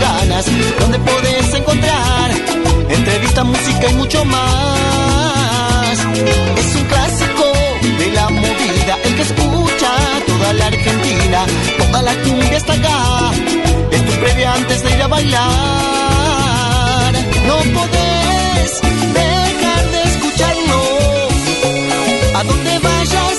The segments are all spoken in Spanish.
ganas, donde podés encontrar entrevista, música y mucho más. Es un clásico de la movida, el que escucha toda la Argentina, toda la cumbia está acá. Es tu previa antes de ir a bailar. No podés dejar de escucharlo. A donde vayas,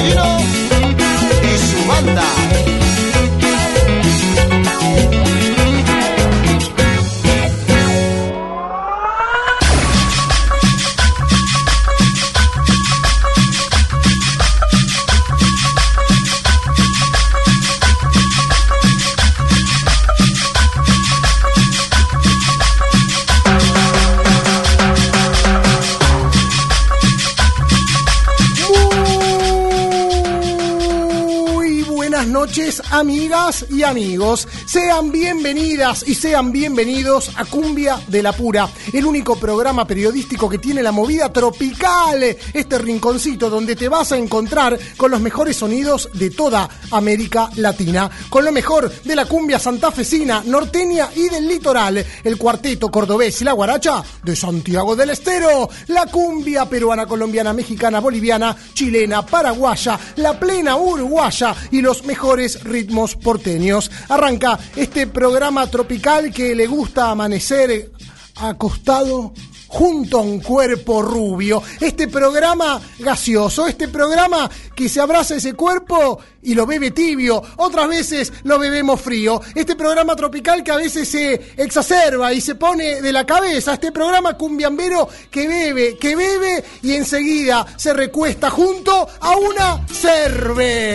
Chileno y su banda. Amigas y amigos. Sean bienvenidas y sean bienvenidos a Cumbia de la Pura, el único programa periodístico que tiene la movida tropical, este rinconcito donde te vas a encontrar con los mejores sonidos de toda América Latina, con lo mejor de la cumbia santafesina, norteña y del litoral, el cuarteto cordobés y la guaracha de Santiago del Estero, la cumbia peruana, colombiana, mexicana, boliviana, chilena, paraguaya, la plena uruguaya y los mejores ritmos porteños. Arranca este programa tropical que le gusta amanecer acostado junto a un cuerpo rubio. Este programa gaseoso, este programa que se abraza ese cuerpo y lo bebe tibio, otras veces lo bebemos frío. Este programa tropical que a veces se exacerba y se pone de la cabeza. Este programa cumbiambero que bebe, que bebe y enseguida se recuesta junto a una cerveza.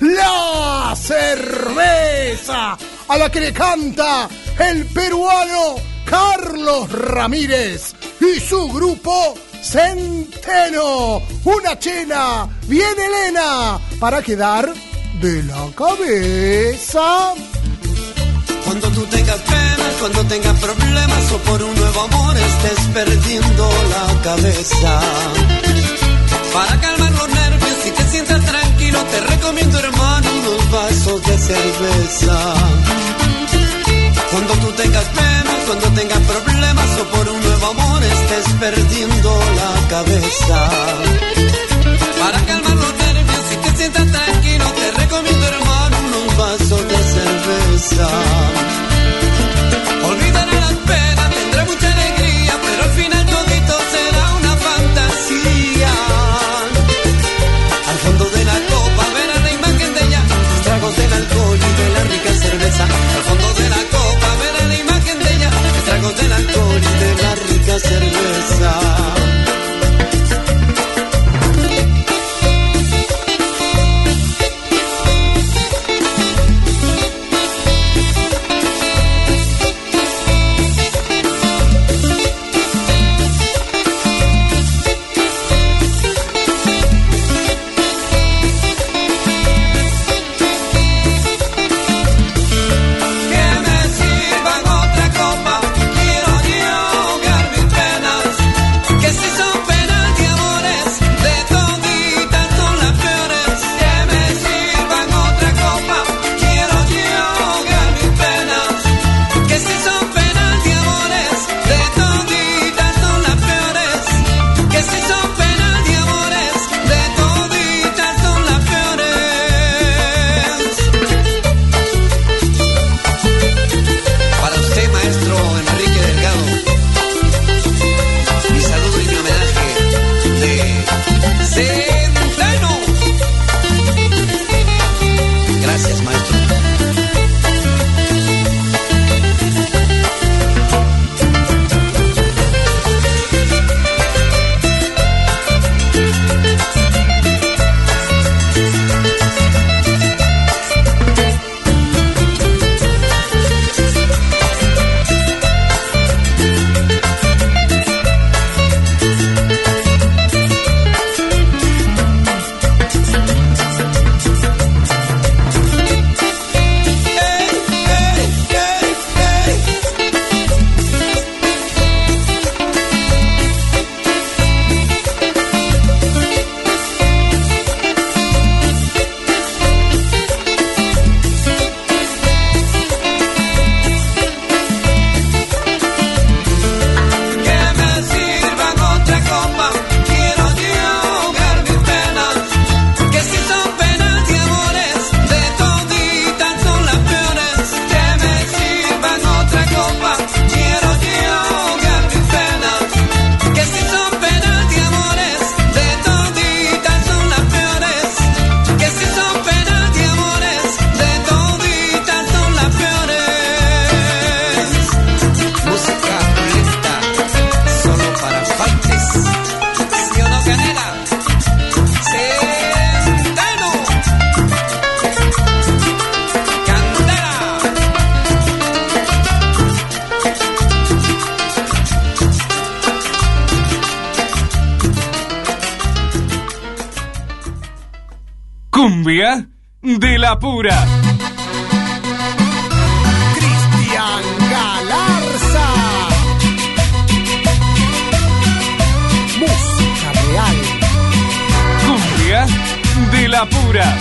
La cerveza a la que le canta el peruano Carlos Ramírez y su grupo Centeno. Una chena bien Elena para quedar de la cabeza. Cuando tú tengas penas, cuando tengas problemas o por un nuevo amor estés perdiendo la cabeza. Para calmar los nervios y te sientas tranquilo, te recomiendo hermano unos vasos de cerveza. Cuando tú tengas penas, cuando tengas problemas o por un nuevo amor estés perdiendo la cabeza. Para calmar los nervios y te sientas tranquilo, te recomiendo hermano unos vasos de cerveza. De la pura. Cristian Galarza. Música real. Cumbia de la pura.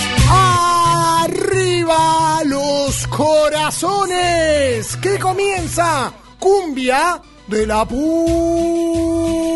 Arriba los corazones. Que comienza Cumbia de la pura.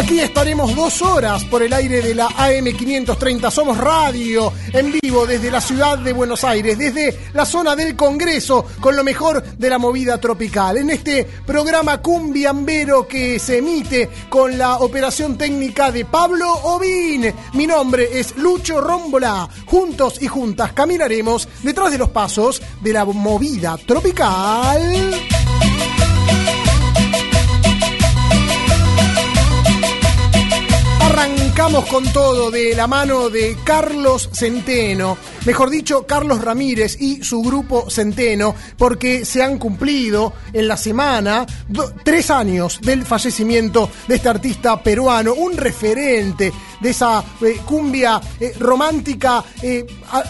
Aquí estaremos dos horas por el aire de la AM530. Somos radio en vivo desde la ciudad de Buenos Aires, desde la zona del Congreso, con lo mejor de la movida tropical. En este programa cumbiambero que se emite con la operación técnica de Pablo Ovín. Mi nombre es Lucho Rómbola. Juntos y juntas caminaremos detrás de los pasos de la movida tropical. Arrancamos con todo de la mano de Carlos Centeno, mejor dicho, Carlos Ramírez y su grupo Centeno, porque se han cumplido en la semana tres años del fallecimiento de este artista peruano, un referente de esa eh, cumbia eh, romántica eh,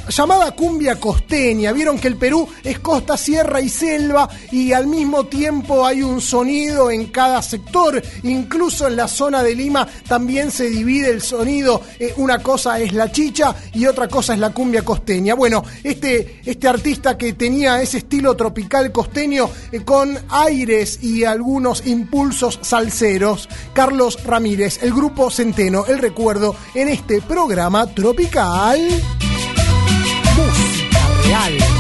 llamada cumbia costeña. Vieron que el Perú es costa, sierra y selva y al mismo tiempo hay un sonido en cada sector, incluso en la zona de Lima también se divide el sonido, una cosa es la chicha y otra cosa es la cumbia costeña. Bueno, este, este artista que tenía ese estilo tropical costeño con aires y algunos impulsos salseros, Carlos Ramírez, el grupo Centeno, el recuerdo en este programa tropical. Música real.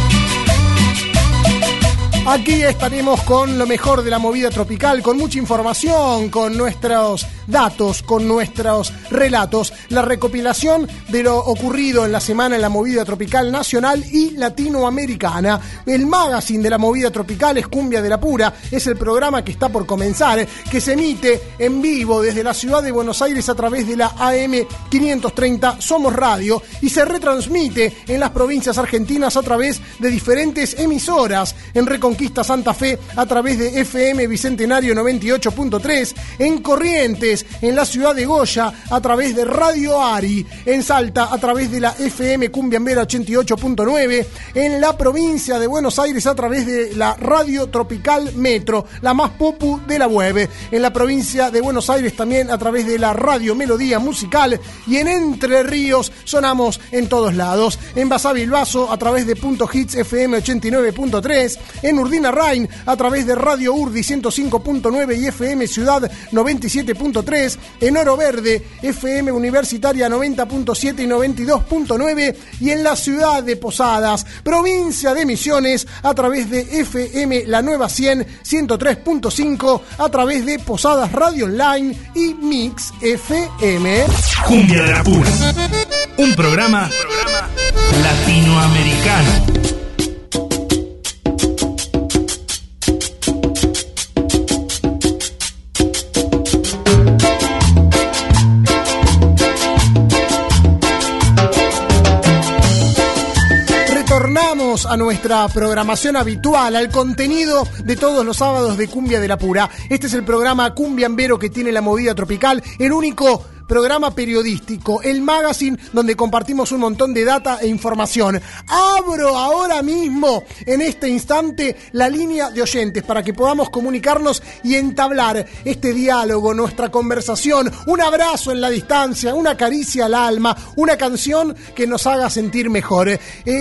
Aquí estaremos con lo mejor de la movida tropical, con mucha información, con nuestros datos, con nuestros relatos, la recopilación de lo ocurrido en la semana en la movida tropical nacional y latinoamericana. El magazine de la movida tropical es Cumbia de la Pura, es el programa que está por comenzar, que se emite en vivo desde la ciudad de Buenos Aires a través de la AM 530 Somos Radio y se retransmite en las provincias argentinas a través de diferentes emisoras en Reconquista Santa Fe a través de FM Bicentenario 98.3, en Corrientes, en la ciudad de Goya a través de Radio Ari, en Salta a través de la FM Cumbiambera 88.9, en la provincia de Buenos Aires a través de la Radio Tropical Metro, la más popu de la web, en la provincia de Buenos Aires también a través de la Radio Melodía Musical y en Entre Ríos sonamos en todos lados, en Basavilbaso a través de Punto Hits FM 89.3, en Urdina Rain a través de Radio Urdi 105.9 y FM Ciudad 97.3, en Oro Verde, FM Universitaria 90.7 y 92.9 y en la ciudad de Posadas, provincia de Misiones, a través de FM La Nueva 100 103.5, a través de Posadas Radio Online y Mix FM. Cumbia de la Pura, un programa, un programa latinoamericano. A nuestra programación habitual, al contenido de todos los sábados de Cumbia de la Pura. Este es el programa Cumbiambero que tiene la movida tropical, el único programa periodístico, el magazine donde compartimos un montón de data e información. Abro ahora mismo, en este instante, la línea de oyentes para que podamos comunicarnos y entablar este diálogo, nuestra conversación, un abrazo en la distancia, una caricia al alma, una canción que nos haga sentir mejor. Eh,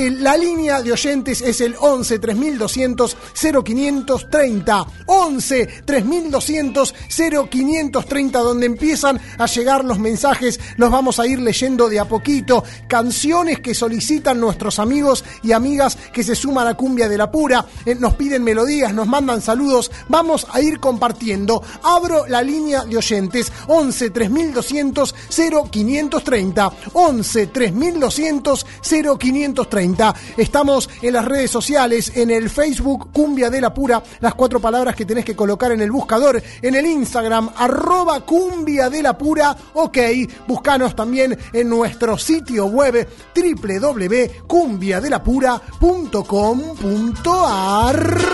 la línea de oyentes es el 11 3200 0530. 11 3200 0530, donde empiezan a llegar los mensajes, los vamos a ir leyendo de a poquito. Canciones que solicitan nuestros amigos y amigas que se suman a Cumbia de la Pura, eh, nos piden melodías, nos mandan saludos, vamos a ir compartiendo. Abro la línea de oyentes 11 3200 0530. 11 3200 0530. Estamos en las redes sociales, en el Facebook Cumbia de la Pura, las cuatro palabras que tenés que colocar en el buscador, en el Instagram arroba Cumbia de la Pura ok, búscanos también en nuestro sitio web www.cumbiadelapura.com.ar.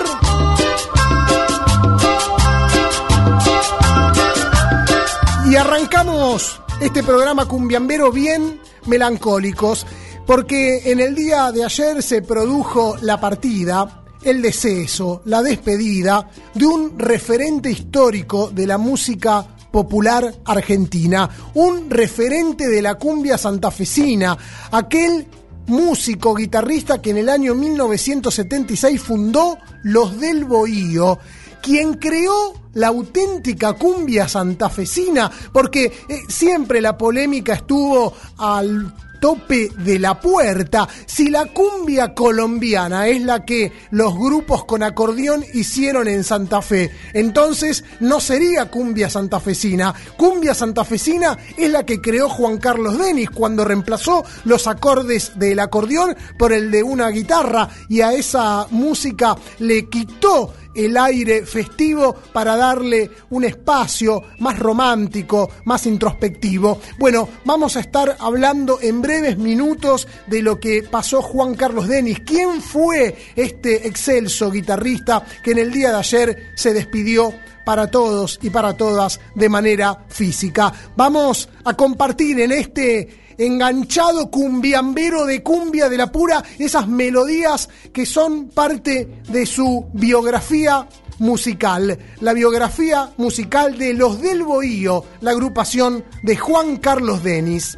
Y arrancamos este programa cumbiambero bien melancólicos, porque en el día de ayer se produjo la partida, el deceso, la despedida de un referente histórico de la música popular argentina, un referente de la cumbia santafesina, aquel músico, guitarrista que en el año 1976 fundó Los del Bohío, quien creó la auténtica cumbia santafesina, porque eh, siempre la polémica estuvo al tope de la puerta. Si la cumbia colombiana es la que los grupos con acordeón hicieron en Santa Fe, entonces no sería cumbia santafesina. Cumbia santafesina es la que creó Juan Carlos Denis cuando reemplazó los acordes del acordeón por el de una guitarra y a esa música le quitó el aire festivo para darle un espacio más romántico, más introspectivo. Bueno, vamos a estar hablando en breves minutos de lo que pasó Juan Carlos Denis. ¿Quién fue este excelso guitarrista que en el día de ayer se despidió para todos y para todas de manera física? Vamos a compartir en este enganchado cumbiambero de cumbia de la pura, esas melodías que son parte de su biografía musical, la biografía musical de Los del Bohío, la agrupación de Juan Carlos Denis.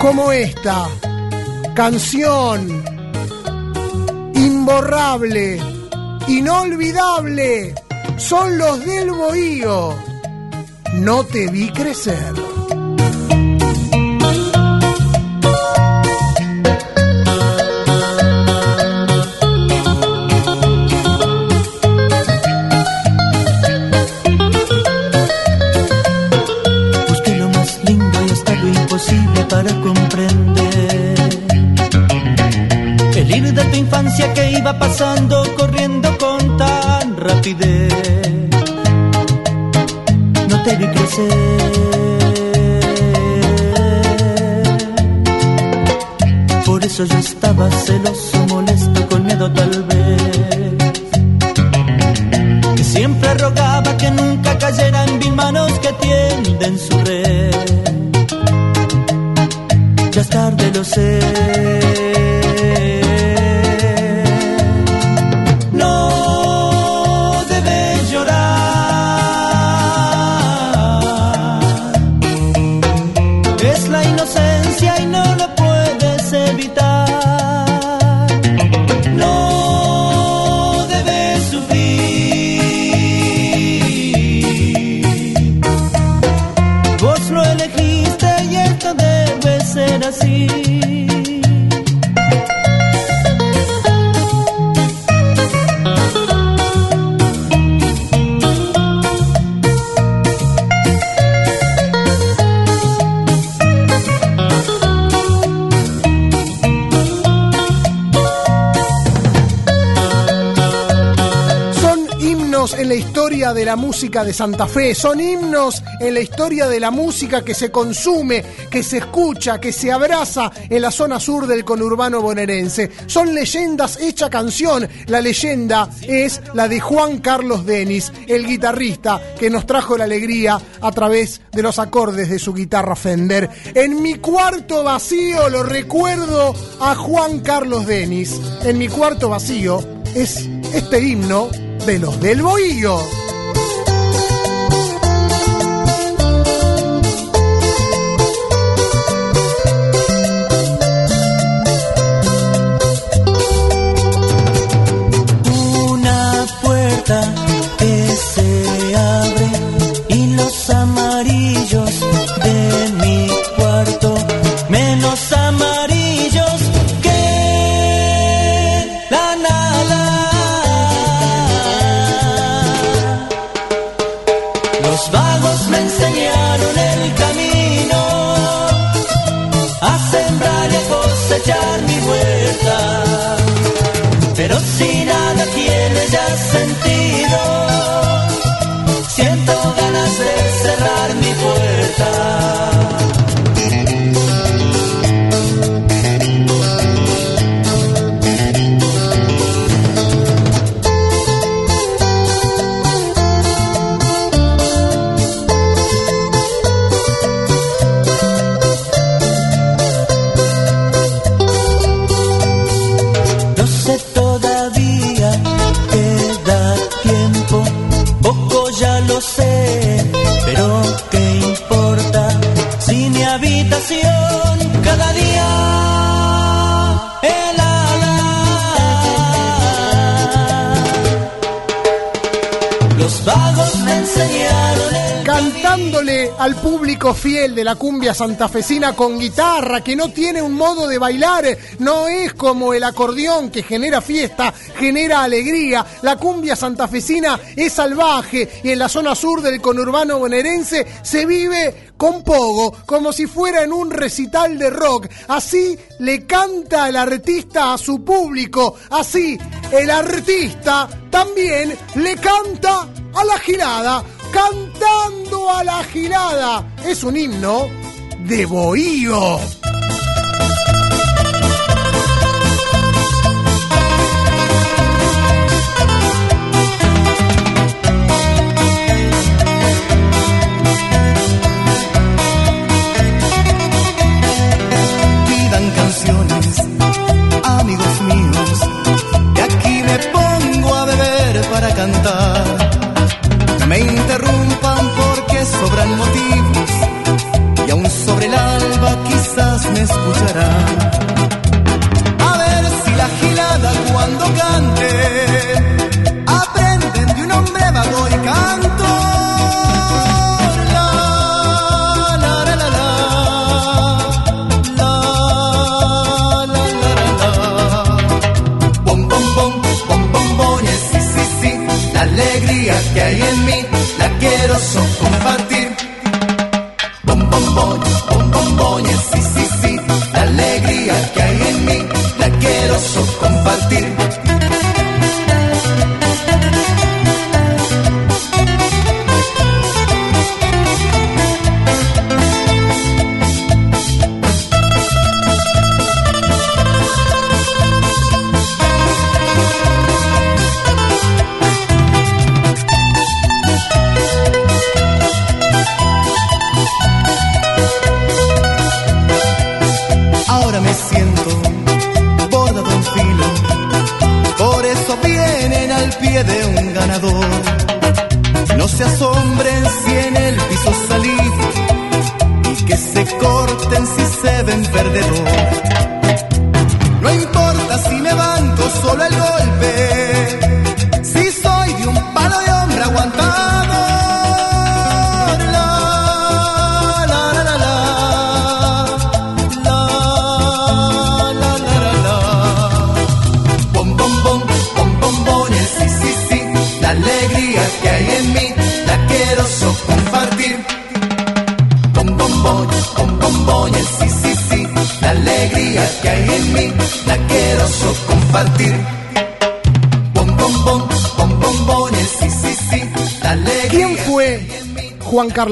Como esta canción imborrable, inolvidable, son los del Bohío. No te vi crecer. Para comprender el ir de tu infancia que iba pasando corriendo con tan rapidez. No te vi crecer. Por eso yo estaba celoso, molesto, con miedo tal vez. Que siempre rogaba que nunca cayera en mil manos que tienden su red tarde, lo sé. De la música de Santa Fe, son himnos en la historia de la música que se consume, que se escucha, que se abraza en la zona sur del conurbano bonaerense. Son leyendas hecha canción. La leyenda es la de Juan Carlos Denis, el guitarrista que nos trajo la alegría a través de los acordes de su guitarra Fender. En mi cuarto vacío lo recuerdo a Juan Carlos Denis. En mi cuarto vacío es este himno de los del Bohío. La cumbia santafesina con guitarra, que no tiene un modo de bailar, no es como el acordeón que genera fiesta, genera alegría. La cumbia santafesina es salvaje y en la zona sur del conurbano bonaerense se vive con pogo, como si fuera en un recital de rock. Así le canta el artista a su público, así el artista también le canta a la gilada, cantando a la gilada. Es un himno de bohío.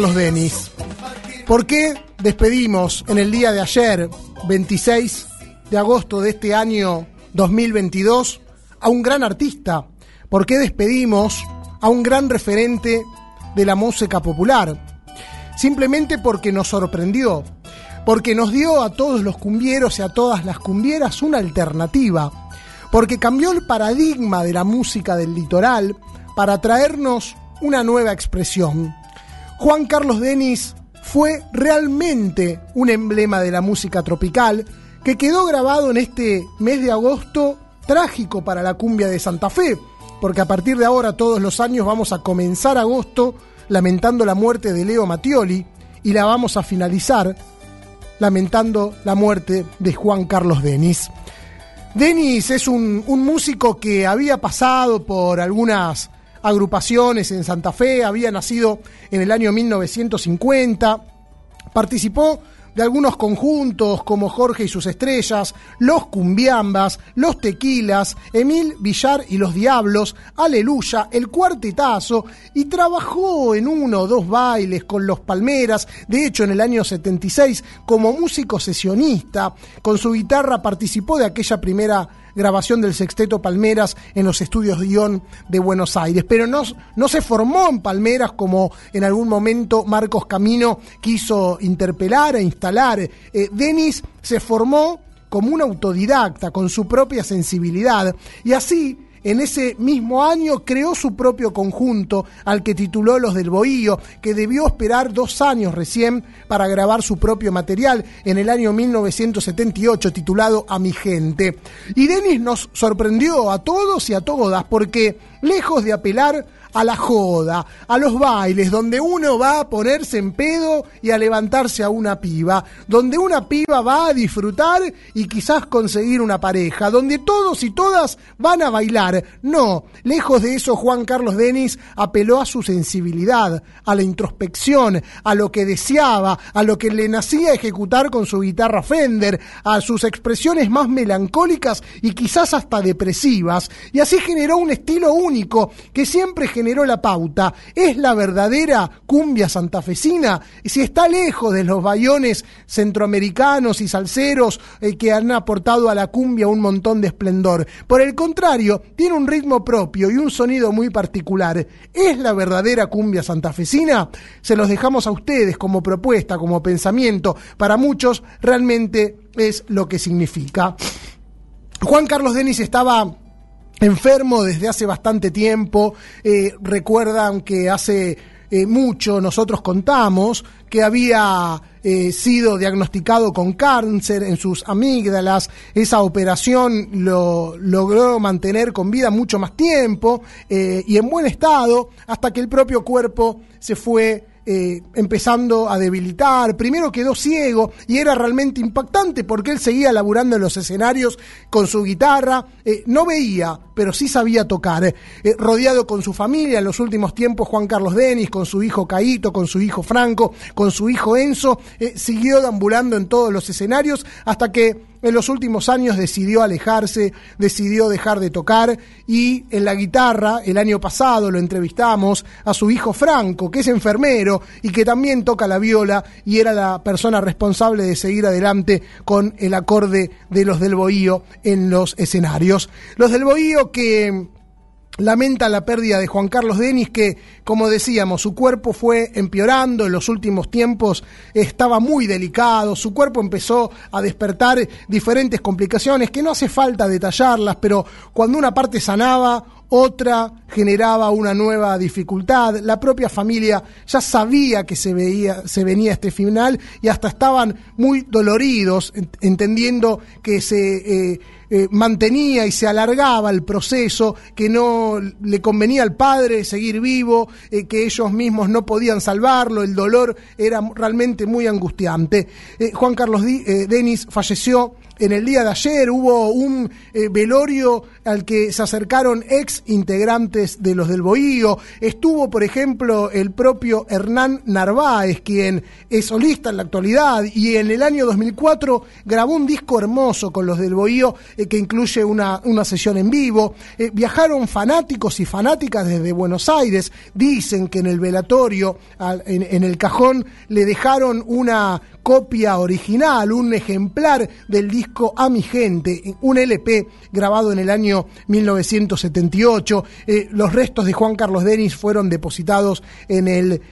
Carlos Denis? ¿Por qué despedimos en el día de ayer, 26 de agosto de este año 2022, a un gran artista? ¿Por qué despedimos a un gran referente de la música popular? Simplemente porque nos sorprendió, porque nos dio a todos los cumbieros y a todas las cumbieras una alternativa, porque cambió el paradigma de la música del litoral para traernos una nueva expresión. Juan Carlos Denis fue realmente un emblema de la música tropical que quedó grabado en este mes de agosto trágico para la cumbia de Santa Fe, porque a partir de ahora todos los años vamos a comenzar agosto lamentando la muerte de Leo Mattioli y la vamos a finalizar lamentando la muerte de Juan Carlos Denis. Denis es un, un músico que había pasado por algunas agrupaciones en Santa Fe, había nacido en el año 1950, participó de algunos conjuntos como Jorge y sus estrellas, Los Cumbiambas, Los Tequilas, Emil Villar y los Diablos, Aleluya, El Cuartetazo y trabajó en uno o dos bailes con Los Palmeras, de hecho en el año 76 como músico sesionista, con su guitarra participó de aquella primera grabación del Sexteto Palmeras en los estudios Guión de Buenos Aires, pero no, no se formó en Palmeras como en algún momento Marcos Camino quiso interpelar e instalar. Eh, Denis se formó como un autodidacta, con su propia sensibilidad, y así en ese mismo año creó su propio conjunto, al que tituló Los del Bohío, que debió esperar dos años recién para grabar su propio material en el año 1978, titulado A mi gente. Y Denis nos sorprendió a todos y a todas, porque lejos de apelar a la joda, a los bailes, donde uno va a ponerse en pedo y a levantarse a una piba, donde una piba va a disfrutar y quizás conseguir una pareja, donde todos y todas van a bailar. No, lejos de eso Juan Carlos Denis apeló a su sensibilidad, a la introspección, a lo que deseaba, a lo que le nacía ejecutar con su guitarra Fender, a sus expresiones más melancólicas y quizás hasta depresivas, y así generó un estilo único que siempre generó generó la pauta. ¿Es la verdadera cumbia santafesina? Si está lejos de los bayones centroamericanos y salseros eh, que han aportado a la cumbia un montón de esplendor. Por el contrario, tiene un ritmo propio y un sonido muy particular. ¿Es la verdadera cumbia santafesina? Se los dejamos a ustedes como propuesta, como pensamiento. Para muchos realmente es lo que significa. Juan Carlos Denis estaba enfermo desde hace bastante tiempo. Eh, recuerdan que hace eh, mucho nosotros contamos que había eh, sido diagnosticado con cáncer en sus amígdalas. Esa operación lo logró mantener con vida mucho más tiempo y en buen estado hasta que el propio cuerpo se fue eh, empezando a debilitar. Primero quedó ciego y era realmente impactante porque él seguía laburando en los escenarios con su guitarra. Eh, no veía, pero sí sabía tocar. Eh, rodeado con su familia en los últimos tiempos, Juan Carlos Denis, con su hijo Caíto, con su hijo Franco, con su hijo Enzo, siguió deambulando en todos los escenarios hasta que en los últimos años decidió alejarse, decidió dejar de tocar y en la guitarra, el año pasado lo entrevistamos a su hijo Franco, que es enfermero y que también toca la viola y era la persona responsable de seguir adelante con el acorde de los del Bohío en los escenarios. Los del Bohío que lamenta la pérdida de Juan Carlos Denis, que, como decíamos, su cuerpo fue empeorando, en los últimos tiempos estaba muy delicado, su cuerpo empezó a despertar diferentes complicaciones que no hace falta detallarlas, pero cuando una parte sanaba, otra generaba una nueva dificultad. La propia familia ya sabía que se veía, se venía este final y hasta estaban muy doloridos, entendiendo que se eh, eh, mantenía y se alargaba el proceso, que no le convenía al padre seguir vivo, eh, que ellos mismos no podían salvarlo, el dolor era realmente muy angustiante. Juan Carlos Denis falleció en el día de ayer hubo un velorio al que se acercaron ex integrantes de los del Bohío. Estuvo, por ejemplo, el propio Hernán Narváez, quien es solista en la actualidad y en el año 2004 grabó un disco hermoso con los del Bohío eh, que incluye una, una, sesión en vivo. Eh, viajaron fanáticos y fanáticas desde Buenos Aires. Dicen que en el velatorio, en, el cajón, le dejaron una copia original, un ejemplar del disco A mi gente, un LP grabado en el año 1978. Eh, los restos de Juan Carlos Denis fueron depositados en el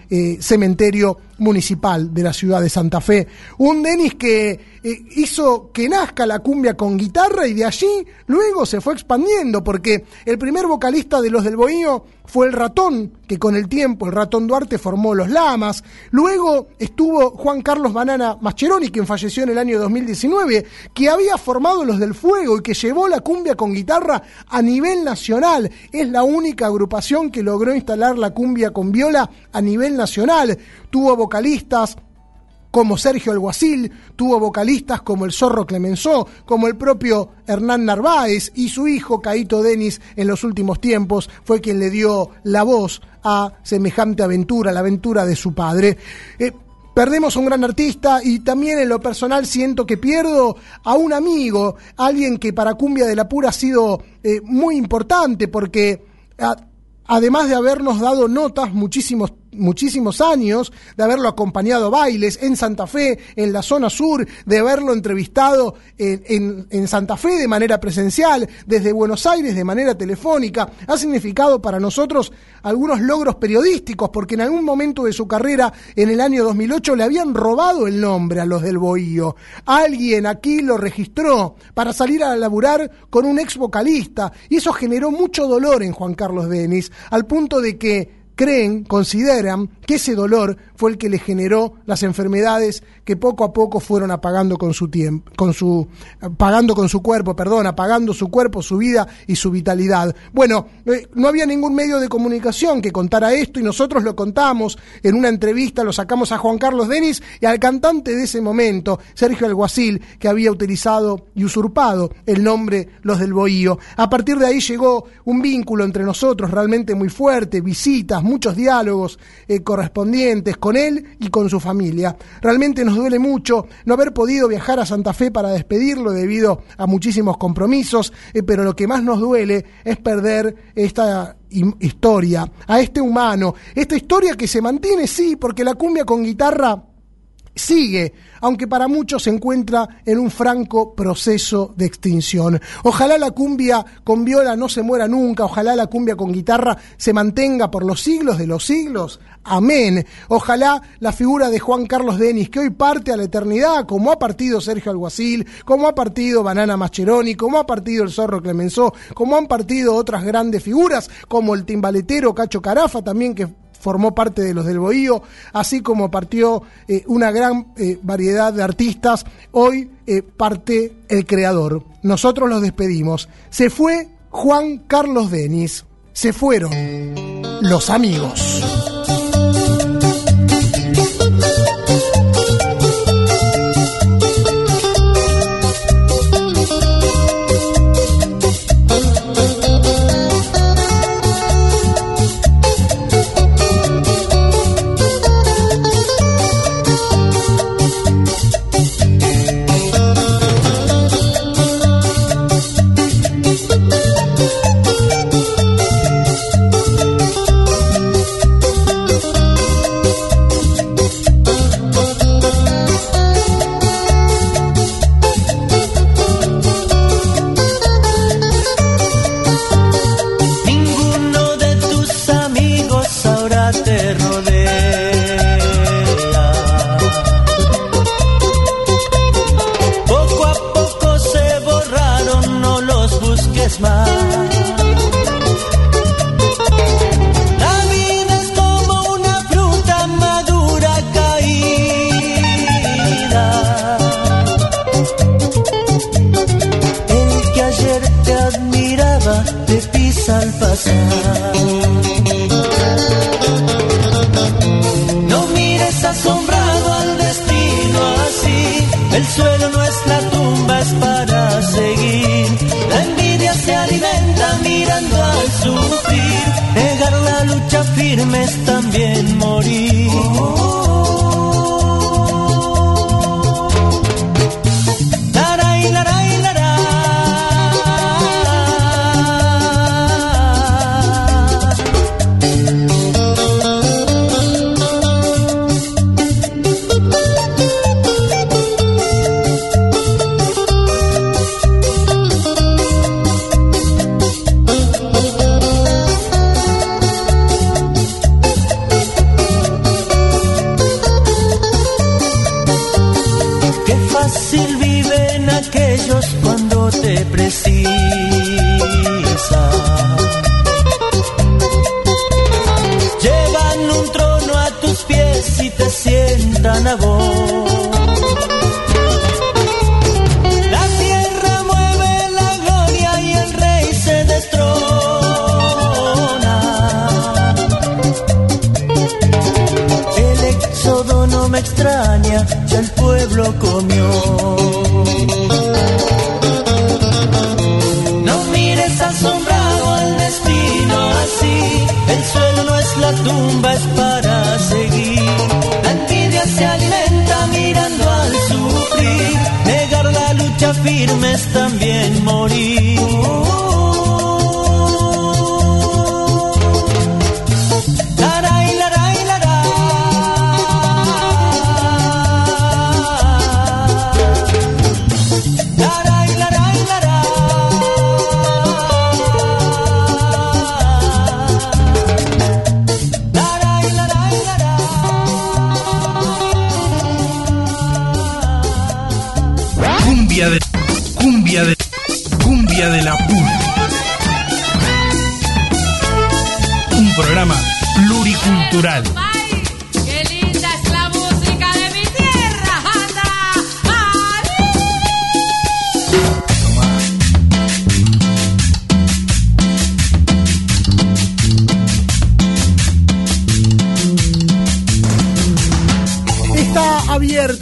cementerio municipal de la ciudad de Santa Fe. Un Denis que eh, hizo que nazca la cumbia con guitarra y de allí luego se fue expandiendo, porque el primer vocalista de los del Bohío fue el ratón, que con el tiempo el ratón Duarte formó los Lamas. Luego estuvo Juan Carlos Banana Mascheroni, quien falleció en el año 2019, que había formado los del Fuego y que llevó la cumbia con guitarra a nivel nacional. Es la única agrupación que logró instalar la cumbia con viola a nivel nacional. Tuvo vocalistas como Sergio Alguacil, tuvo vocalistas como el Zorro Clemenceau, como el propio Hernán Narváez y su hijo Caito Denis en los últimos tiempos fue quien le dio la voz a semejante aventura, la aventura de su padre. Eh, perdemos a un gran artista y también en lo personal siento que pierdo a un amigo, alguien que para Cumbia de la Pura ha sido eh, muy importante porque además de habernos dado notas muchísimos muchísimos años, de haberlo acompañado a bailes en Santa Fe, en la zona sur, de haberlo entrevistado en, en, Santa Fe de manera presencial, desde Buenos Aires de manera telefónica, ha significado para nosotros algunos logros periodísticos, porque en algún momento de su carrera, en el año 2008, le habían robado el nombre a los del Bohío. Alguien aquí lo registró para salir a laburar con un ex vocalista, y eso generó mucho dolor en Juan Carlos Denis, al punto de que creen, consideran que ese dolor fue el que le generó las enfermedades que poco a poco fueron apagando con su tiempo, con su apagando con su cuerpo, perdón, apagando su cuerpo, su vida y su vitalidad. Bueno, eh, no había ningún medio de comunicación que contara esto y nosotros lo contamos en una entrevista, lo sacamos a Juan Carlos Denis y al cantante de ese momento, Sergio Alguacil, que había utilizado y usurpado el nombre Los del Bohío. A partir de ahí llegó un vínculo entre nosotros realmente muy fuerte, visitas, muchos diálogos eh, correspondientes con él y con su familia. Realmente nos duele mucho no haber podido viajar a Santa Fe para despedirlo debido a muchísimos compromisos, eh, pero lo que más nos duele es perder esta historia, a este humano, esta historia que se mantiene, sí, porque la cumbia con guitarra sigue, aunque para muchos se encuentra en un franco proceso de extinción. Ojalá la cumbia con viola no se muera nunca, ojalá la cumbia con guitarra se mantenga por los siglos de los siglos. Amén. Ojalá la figura de Juan Carlos Denis, que hoy parte a la eternidad, como ha partido Sergio Alguacil, como ha partido Banana Mascheroni, como ha partido el Zorro Clemenceau, como han partido otras grandes figuras, como el timbaletero Cacho Carafa, también que formó parte de los del Bohío, así como partió eh, una gran eh, variedad de artistas, hoy eh, parte el creador. Nosotros los despedimos. Se fue Juan Carlos Denis, se fueron los amigos. Programa pluricultural.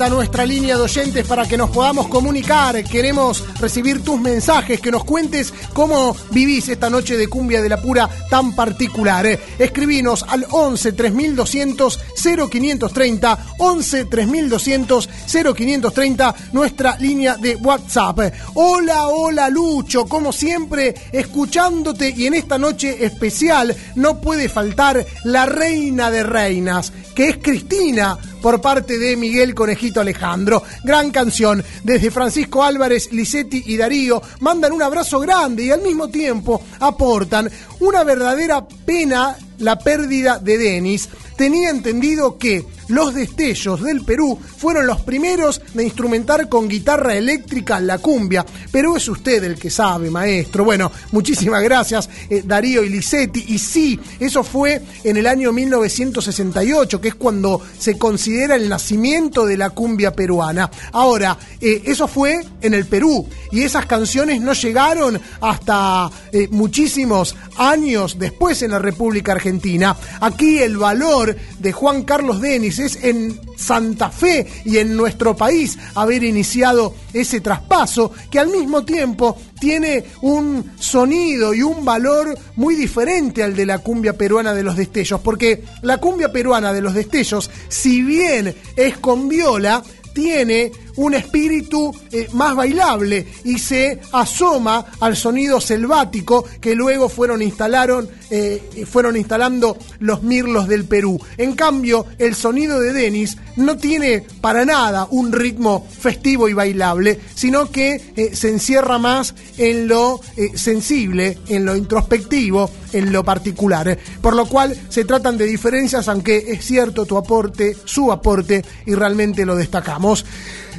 Nuestra línea de oyentes para que nos podamos comunicar. Queremos recibir tus mensajes, que nos cuentes cómo vivís esta noche de cumbia de la pura tan particular. Escribinos al 11 3200 0530, 11 3200 0530, nuestra línea de WhatsApp. Hola, hola Lucho, como siempre, escuchándote y en esta noche especial no puede faltar la reina de reinas, que es Cristina por parte de Miguel Conejito Alejandro. Gran canción. Desde Francisco Álvarez, Lisetti y Darío mandan un abrazo grande y al mismo tiempo aportan una verdadera pena la pérdida de Denis. Tenía entendido que los destellos del Perú fueron los primeros de instrumentar con guitarra eléctrica la cumbia, pero es usted el que sabe, maestro. Bueno, muchísimas gracias, eh, Darío y. Y sí, eso fue en el año 1968, que es cuando se considera el nacimiento de la cumbia peruana. Ahora, eh, eso fue en el Perú y esas canciones no llegaron hasta eh, muchísimos años después en la República Argentina. Aquí el valor de Juan Carlos Denis es en Santa Fe y en nuestro país haber iniciado ese traspaso que al mismo tiempo tiene un sonido y un valor muy diferente al de la cumbia peruana de los destellos, porque la cumbia peruana de los destellos, si bien es con viola, tiene un espíritu eh, más bailable y se asoma al sonido selvático que luego fueron instalaron eh, fueron instalando los mirlos del Perú. En cambio, el sonido de Denis no tiene para nada un ritmo festivo y bailable, sino que eh, se encierra más en lo sensible, en lo introspectivo, en lo particular. Por lo cual se tratan de diferencias, aunque es cierto tu aporte, su aporte, y realmente lo destacamos.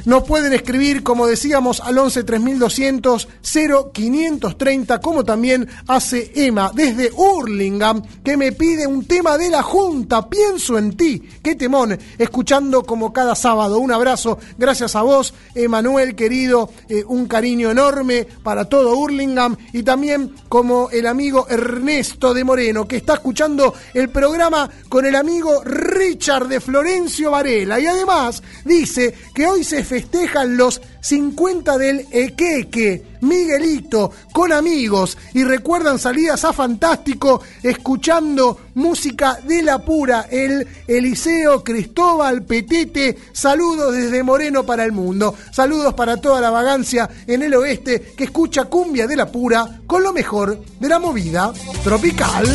Nos pueden escribir, como decíamos, al 11 3200 0530, como también hace Emma desde Hurlingham, que me pide un tema de la Junta. Pienso en ti. Qué temón, escuchando como cada sábado. Un abrazo, gracias a vos, Emanuel, querido. eh, un cariño enorme para todo Hurlingham y también como el amigo Ernesto de Moreno, que está escuchando el programa con el amigo Richard de Florencio Varela. Y además dice que hoy se festejan los 50 del Equeque, Miguelito, con amigos y recuerdan salidas a Fantástico escuchando música de la pura, el Eliseo Cristóbal Petete. Saludos desde Moreno para el mundo. Saludos para toda la vagancia en el oeste que escucha cumbia de la pura con lo mejor de la movida tropical.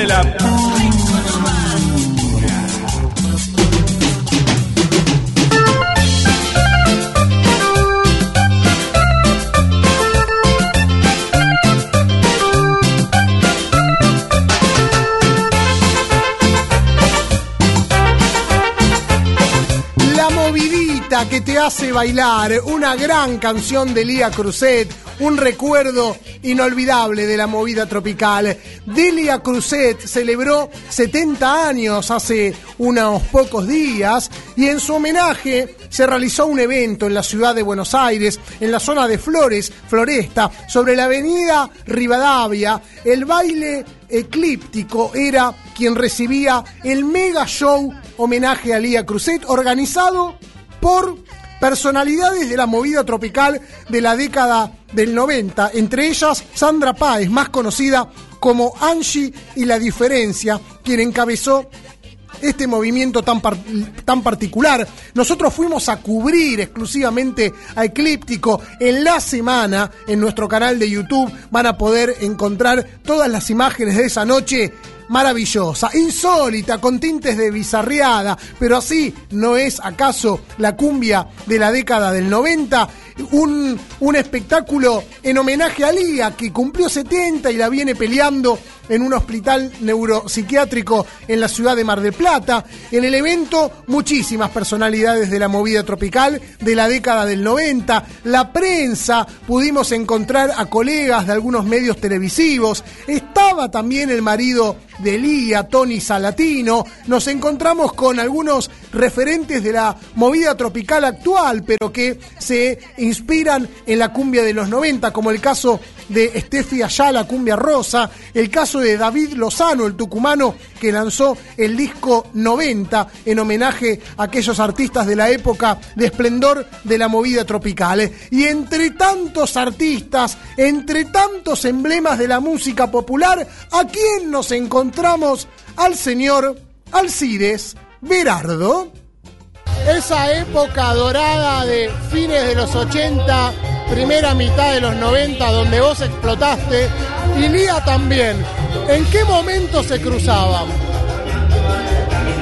De la que te hace bailar, una gran canción de Lía Cruzet, un recuerdo inolvidable de la movida tropical. Delia Cruzet celebró 70 años hace unos pocos días y en su homenaje se realizó un evento en la ciudad de Buenos Aires, en la zona de Flores, Floresta, sobre la avenida Rivadavia. El baile eclíptico era quien recibía el mega show homenaje a Lía Cruzet, organizado por personalidades de la movida tropical de la década del 90, entre ellas Sandra Páez, más conocida como Angie y La Diferencia, quien encabezó este movimiento tan, tan particular. Nosotros fuimos a cubrir exclusivamente a Eclíptico en la semana en nuestro canal de YouTube. Van a poder encontrar todas las imágenes de esa noche maravillosa, insólita, con tintes de bizarreada, pero así no es acaso la cumbia de la década del 90. un, un espectáculo en homenaje a Lía, que cumplió 70 y la viene peleando en un hospital neuropsiquiátrico en la ciudad de Mar del Plata. En el evento, muchísimas personalidades de la movida tropical de la década del 90. La prensa, pudimos encontrar a colegas de algunos medios televisivos. Estaba también el marido de Lía, Tony Salatino. Nos encontramos con algunos referentes de la movida tropical actual, pero que se inspiran en la cumbia de los 90, como el caso de Steffi Ayala, Cumbia Rosa, el caso de David Lozano, el tucumano, que lanzó el disco 90 en homenaje a aquellos artistas de la época de esplendor de la movida tropical. Y entre tantos artistas, entre tantos emblemas de la música popular, ¿a quién nos encontramos? Al señor Alcides Berardo. Esa época dorada de fines de los 80, primera mitad de los 90, donde vos explotaste, y Lía también. ¿En qué momento se cruzaban?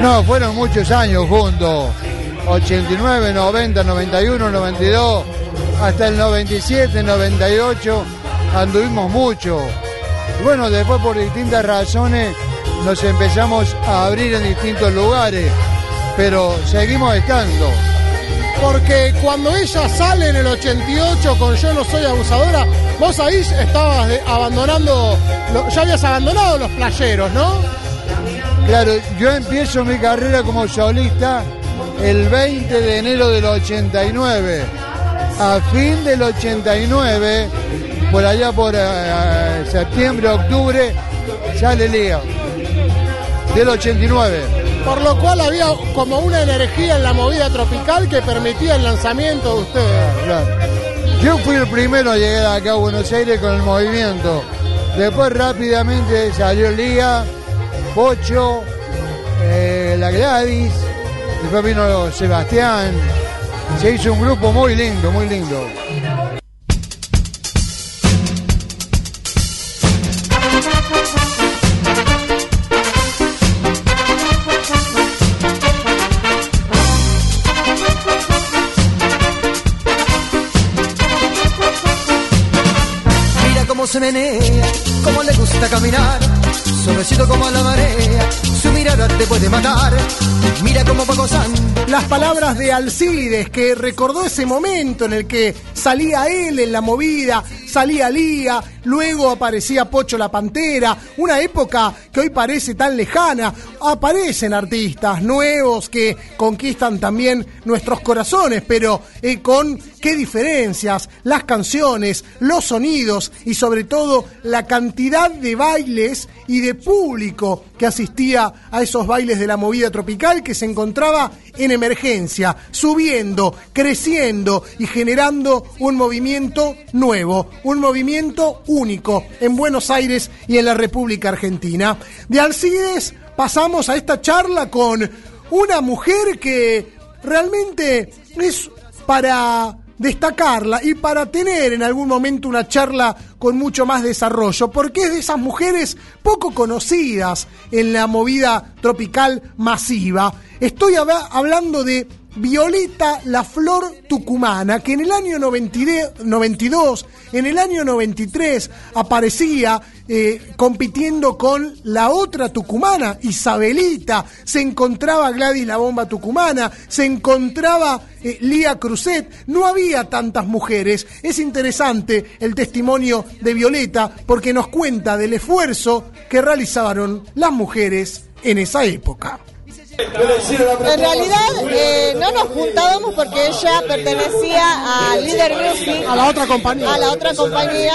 No, fueron muchos años juntos. 89, 90, 91, 92, hasta el 97, 98, anduvimos mucho. Bueno, después por distintas razones nos empezamos a abrir en distintos lugares, pero seguimos estando. Porque cuando ella sale en el 88 con Yo no soy abusadora, vos ahí estabas abandonando, ya habías abandonado los playeros, ¿no? Claro, yo empiezo mi carrera como solista el 20 de enero del 89. A fin del 89, por allá por eh, septiembre, octubre, sale Lía. Del 89. Por lo cual había como una energía en la movida tropical que permitía el lanzamiento de ustedes. Claro. Yo fui el primero a llegar acá a Buenos Aires con el movimiento. Después rápidamente salió Lía, Pocho, eh, la Gladys, después vino Sebastián. Se hizo un grupo muy lindo, muy lindo. Se menea, cómo le gusta caminar, suavecito como la marea, su mirada te puede matar. Mira cómo va gozando. Las palabras de Alcides, que recordó ese momento en el que salía él en la movida, salía Lía, luego aparecía Pocho la Pantera, una época que hoy parece tan lejana. Aparecen artistas nuevos que conquistan también nuestros corazones, pero eh, con qué diferencias, las canciones, los sonidos y sobre todo la cantidad de bailes y de público que asistía a esos bailes de la movida tropical que se encontraba en emergencia, subiendo, creciendo y generando un movimiento nuevo, un movimiento único en Buenos Aires y en la República Argentina. De Alcides pasamos a esta charla con una mujer que realmente es para destacarla y para tener en algún momento una charla con mucho más desarrollo, porque es de esas mujeres poco conocidas en la movida tropical masiva. Estoy hab- hablando de Violeta la Flor Tucumana, que en el año 92, 92, en el año 93, aparecía eh, compitiendo con la otra tucumana, Isabelita. Se encontraba Gladys la Bomba Tucumana, se encontraba eh, Lía Cruzet. No había tantas mujeres. Es interesante el testimonio de Violeta porque nos cuenta del esfuerzo que realizaron las mujeres en esa época. En realidad eh, no nos juntábamos porque ella pertenecía a Leader Music, A la otra compañía. a la otra compañía.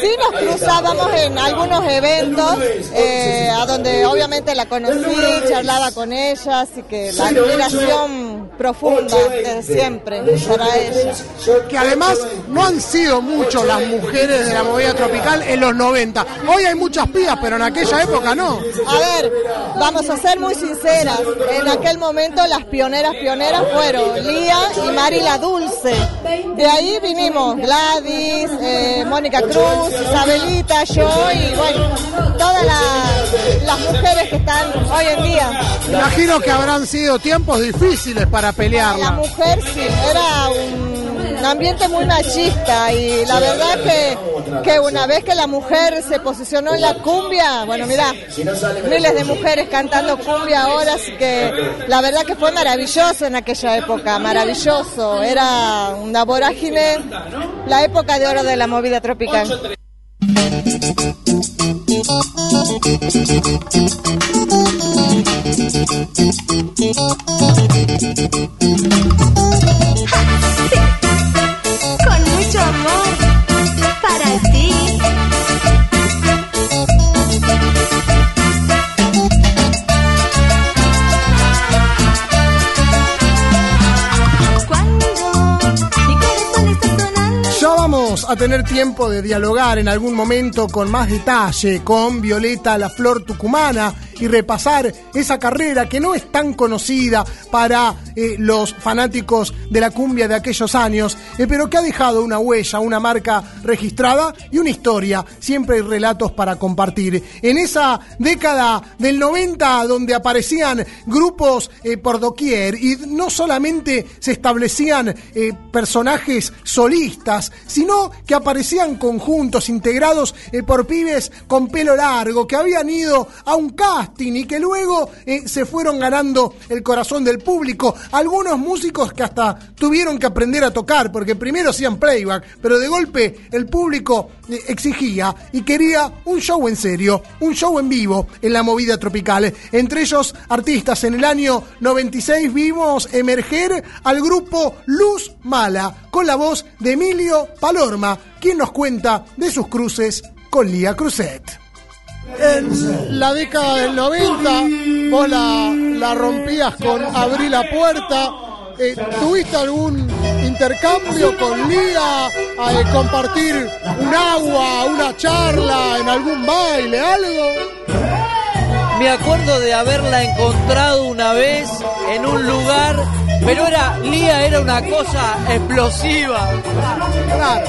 Sí nos cruzábamos en algunos eventos, eh, a donde obviamente la conocí, charlaba con ella, así que la admiración profunda siempre para ella. Que además no han sido mucho las mujeres de la movida tropical en los 90. Hoy hay muchas pías, pero en aquella época no. A ver, vamos a ser muy sinceras. En aquel momento las pioneras pioneras fueron Lía y Mari la Dulce. De ahí vinimos Gladys, eh, Mónica Cruz, Isabelita, yo y bueno, todas la- las mujeres que están hoy en día. Imagino que habrán sido tiempos difíciles para La pelearla. mujer sí, era un ambiente muy machista y la verdad que, que una vez que la mujer se posicionó en la cumbia, bueno, mira, miles de mujeres cantando cumbia ahora, así que la verdad que fue maravilloso en aquella época, maravilloso, era una vorágine, la época de oro de la movida tropical. A tener tiempo de dialogar en algún momento con más detalle con Violeta La Flor Tucumana y repasar esa carrera que no es tan conocida para eh, los fanáticos de la cumbia de aquellos años, eh, pero que ha dejado una huella, una marca registrada y una historia. Siempre hay relatos para compartir. En esa década del 90, donde aparecían grupos eh, por doquier y no solamente se establecían personajes solistas, sino que aparecían conjuntos integrados por pibes con pelo largo que habían ido a un y que luego eh, se fueron ganando el corazón del público. Algunos músicos que hasta tuvieron que aprender a tocar, porque primero hacían playback, pero de golpe el público eh, exigía y quería un show en serio, un show en vivo en la movida tropical. Entre ellos, artistas en el año 96 vimos emerger al grupo Luz Mala, con la voz de Emilio Palorma, quien nos cuenta de sus cruces con Lía Cruzet. En la década del 90 vos la, la rompías con Abrí la Puerta. Eh, ¿Tuviste algún intercambio con Lía? A, eh, compartir un agua, una charla, en algún baile, algo? Me acuerdo de haberla encontrado una vez en un lugar, pero era, Lía era una cosa explosiva. Claro.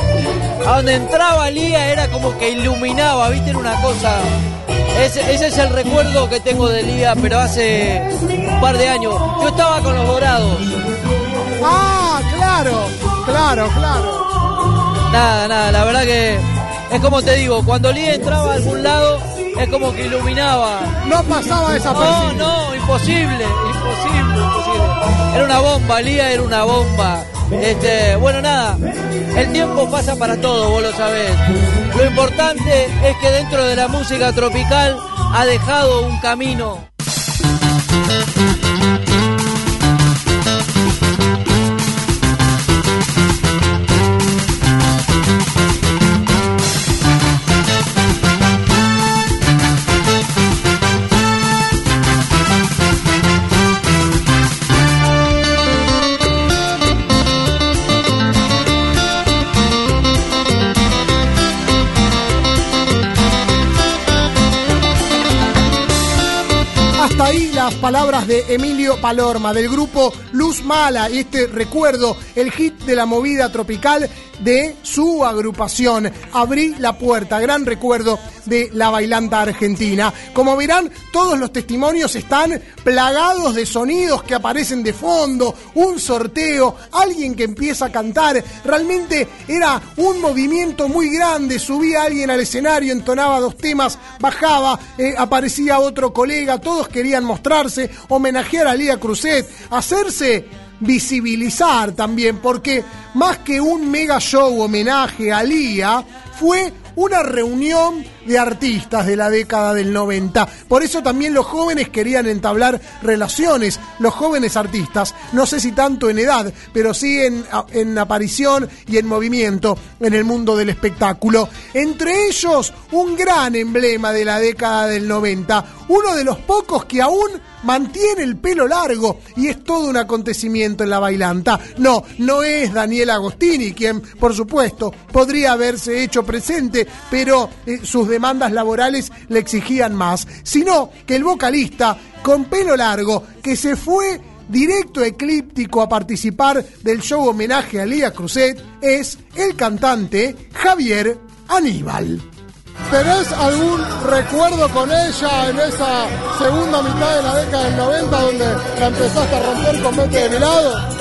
A donde entraba Lía era como que iluminaba, ¿viste? Era una cosa. Ese, ese es el recuerdo que tengo de Lía, pero hace un par de años. Yo estaba con los dorados. Ah, claro, claro, claro. Nada, nada, la verdad que es como te digo, cuando Lía entraba a algún lado, es como que iluminaba. No pasaba No, desapercibido. no, imposible, imposible, imposible. Era una bomba, Lía era una bomba. Este, bueno, nada, el tiempo pasa para todo, vos lo sabés. Lo importante es que dentro de la música tropical ha dejado un camino. Palabras de Emilio Palorma del grupo Luz Mala y este recuerdo, el hit de la movida tropical de su agrupación. Abrí la puerta, gran recuerdo de la bailanta argentina. Como verán, todos los testimonios están plagados de sonidos que aparecen de fondo, un sorteo, alguien que empieza a cantar. Realmente era un movimiento muy grande. Subía alguien al escenario, entonaba dos temas, bajaba, eh, aparecía otro colega, todos querían mostrarse, homenajear a Lía Cruzet, hacerse visibilizar también, porque más que un mega show homenaje a Lía, fue una reunión de artistas de la década del 90. Por eso también los jóvenes querían entablar relaciones, los jóvenes artistas, no sé si tanto en edad, pero sí en, en aparición y en movimiento en el mundo del espectáculo. Entre ellos, un gran emblema de la década del 90, uno de los pocos que aún mantiene el pelo largo y es todo un acontecimiento en la bailanta. No, no es Daniel Agostini, quien, por supuesto, podría haberse hecho presente, pero eh, sus demandas laborales le exigían más, sino que el vocalista con pelo largo que se fue directo eclíptico a participar del show homenaje a Lía Cruzet es el cantante Javier Aníbal. ¿Tenés algún recuerdo con ella en esa segunda mitad de la década del 90 donde la empezaste a romper con Vete de mi lado?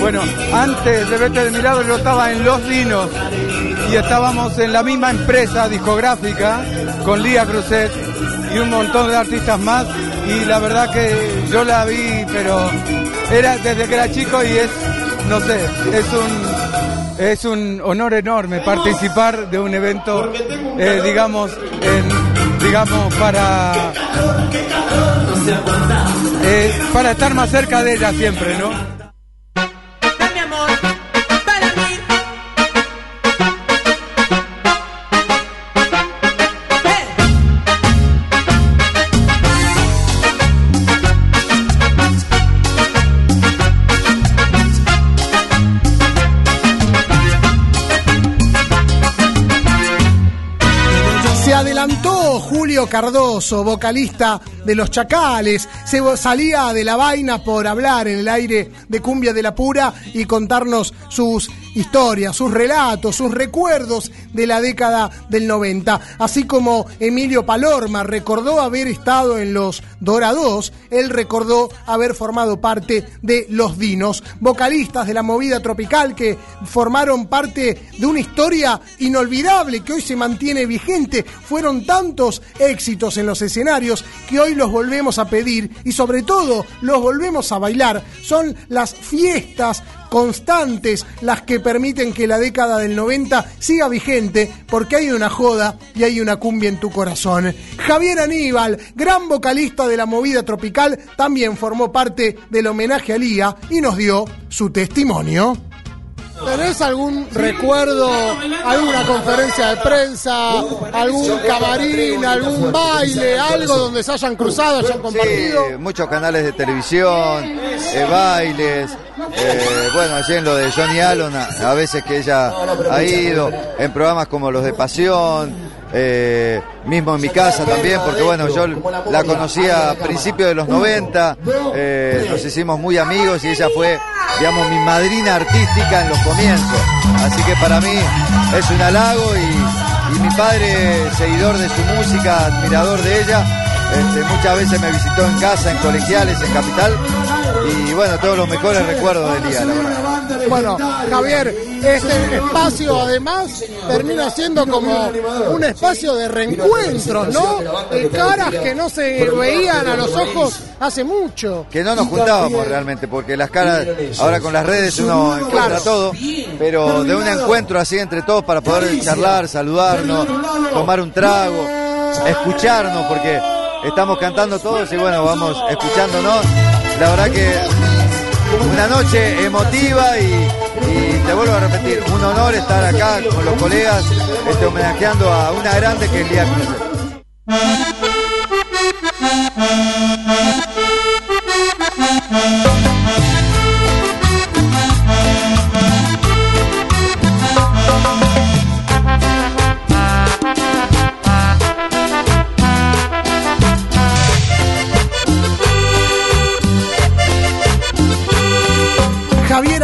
Bueno, antes de verte de mi lado yo estaba en Los Dinos y estábamos en la misma empresa discográfica con Lía Cruzet y un montón de artistas más y la verdad que yo la vi, pero era desde que era chico y es, no sé, es un es un honor enorme participar de un evento, eh, digamos, digamos para eh, para estar más cerca de ella siempre, ¿no? Cardoso, vocalista de Los Chacales. Se salía de la vaina por hablar en el aire de Cumbia de la Pura y contarnos sus historias, sus relatos, sus recuerdos de la década del 90. Así como Emilio Palorma recordó haber estado en los Dorados, él recordó haber formado parte de Los Dinos, vocalistas de la movida tropical que formaron parte de una historia inolvidable que hoy se mantiene vigente. Fueron tantos éxitos en los escenarios que hoy los volvemos a pedir y sobre todo los volvemos a bailar. Son las fiestas constantes las que permiten que la década del 90 siga vigente porque hay una joda y hay una cumbia en tu corazón. Javier Aníbal, gran vocalista de la movida tropical, también formó parte del homenaje a Lía y nos dio su testimonio. ¿Tenés algún recuerdo, alguna conferencia de prensa, algún camarín, algún baile, algo donde se hayan cruzado, hayan compartido? Sí, muchos canales de televisión, eh, bailes. eh, bueno, allí en lo de Johnny Allen, a veces que ella ha ido, en programas como los de Pasión, eh, mismo en mi casa también, porque bueno, yo la conocía a principios de los 90, eh, nos hicimos muy amigos y ella fue, digamos, mi madrina artística en los comienzos. Así que para mí es un halago y mi padre, seguidor de su música, admirador de ella, este, muchas veces me visitó en casa, en colegiales, en Capital. Y bueno, todos los mejores recuerdos del día, la verdad. Bueno, Javier, este espacio además termina siendo como un espacio de reencuentros, ¿no? De caras que no se veían a los ojos hace mucho. Que no nos juntábamos realmente, porque las caras, ahora con las redes uno encuentra Claro. todo, pero de un encuentro así entre todos para poder charlar, saludarnos, tomar un trago, escucharnos, porque estamos cantando todos y bueno, vamos escuchándonos. La verdad que una noche emotiva y, te vuelvo a repetir, un honor estar acá con los colegas este, homenajeando a una grande que es Lía Cruz.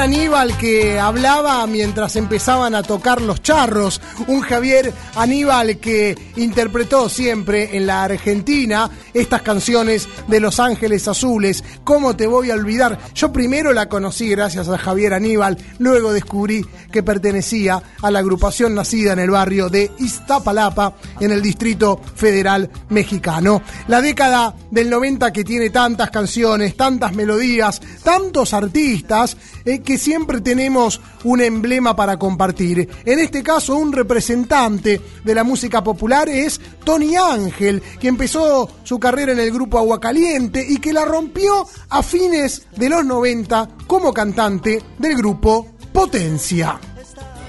Aníbal que hablaba mientras empezaban a tocar los charros, un Javier Aníbal que interpretó siempre en la Argentina estas canciones de Los Ángeles Azules, ¿cómo te voy a olvidar? Yo primero la conocí gracias a Javier Aníbal, luego descubrí que pertenecía a la agrupación nacida en el barrio de Iztapalapa, en el Distrito Federal Mexicano. La década del 90 que tiene tantas canciones, tantas melodías, tantos artistas, eh, que siempre tenemos un emblema para compartir. En este caso, un representante de la música popular es Tony Ángel, que empezó su carrera en el grupo Aguacaliente y que la rompió a fines de los 90 como cantante del grupo Potencia.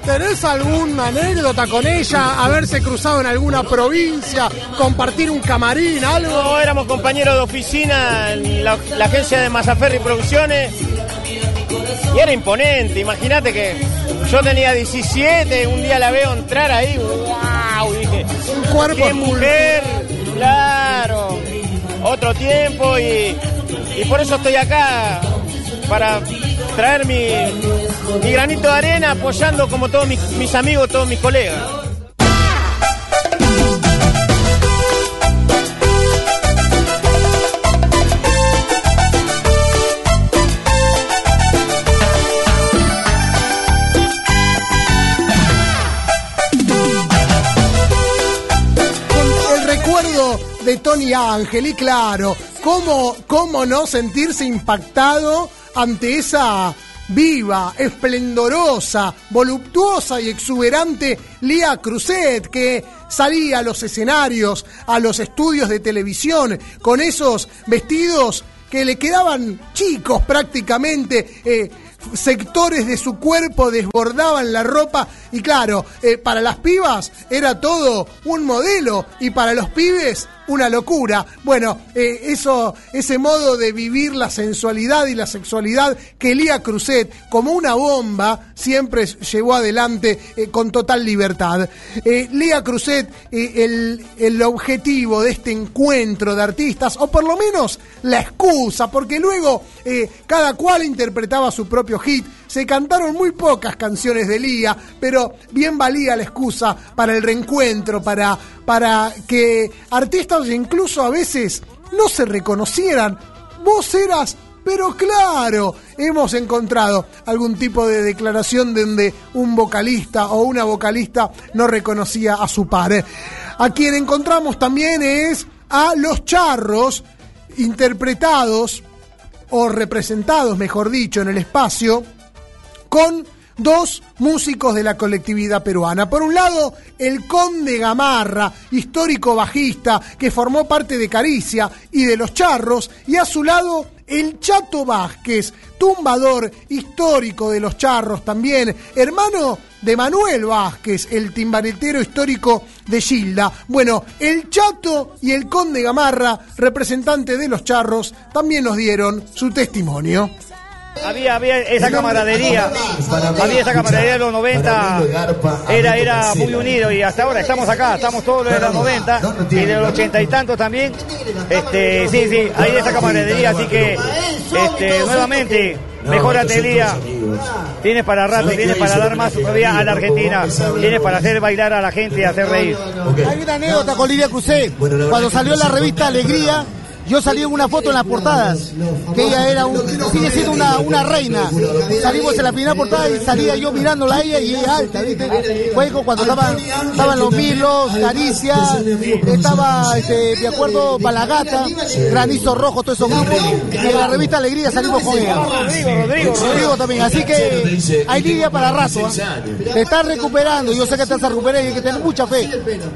¿Tenés alguna anécdota con ella? Haberse cruzado en alguna provincia, compartir un camarín, algo. No, éramos compañeros de oficina en la, la agencia de Mazaferri Producciones y era imponente. Imagínate que yo tenía 17, un día la veo entrar ahí, wow, dije, Un cuerpo qué mujer, claro, otro tiempo y, y por eso estoy acá para traer mi, mi granito de arena apoyando como todos mis, mis amigos, todos mis colegas. Tony Ángel. Y claro, ¿cómo, cómo no sentirse impactado ante esa viva, esplendorosa, voluptuosa y exuberante Lía Cruzet, que salía a los escenarios, a los estudios de televisión, con esos vestidos que le quedaban chicos prácticamente, eh, sectores de su cuerpo desbordaban la ropa y claro, eh, para las pibas era todo un modelo y para los pibes una locura. Bueno, eh, eso, ese modo de vivir la sensualidad y la sexualidad que Lía Cruzet, como una bomba, siempre llevó adelante eh, con total libertad. Eh, Lía Cruzet, el, el objetivo de este encuentro de artistas, o por lo menos la excusa, porque luego cada cual interpretaba su propio hit. Se cantaron muy pocas canciones de Lía, pero bien valía la excusa para el reencuentro, para, para que artistas incluso a veces no se reconocieran. Vos eras pero claro, hemos encontrado algún tipo de declaración donde un vocalista o una vocalista no reconocía a su par. A quien encontramos también es a los charros interpretados o representados, mejor dicho, en el espacio con dos músicos de la colectividad peruana. Por un lado, el Conde Gamarra, histórico bajista que formó parte de Caricia y de Los Charros, y a su lado el Chato Vázquez, tumbador histórico de Los Charros también, hermano de Manuel Vázquez, el timbaretero histórico de Gilda. Bueno, el Chato y el Conde Gamarra, representante de Los Charros, también nos dieron su testimonio. Había, había esa camaradería, había esa camaradería de los 90, era, era muy unido y hasta ahora estamos acá, estamos todos de los 90 y de los 80 y tantos también. Este, sí, sí, hay esa camaradería, así que este, nuevamente, mejorate Lía, tienes para rato, tienes para dar más todavía a la Argentina, tienes para hacer bailar a la gente y hacer reír. Hay una anécdota con Lidia Cruzé. Cuando salió la revista Alegría, yo salí en una foto en las portadas, que ella era un, sigue siendo una, una reina. Salimos en la primera portada y salía yo mirándola a ella y ella alta, ¿viste? Fue cuando estaban, estaban los Milos, Caricia, estaba, este, me acuerdo, Balagata, Granizo Rojo, todos esos grupos. Y en la revista Alegría salimos con ella. Rodrigo, Rodrigo también. Así que hay Lidia para rato. ¿ah? Te estás recuperando, yo sé que te vas a recuperar y hay que tener mucha fe.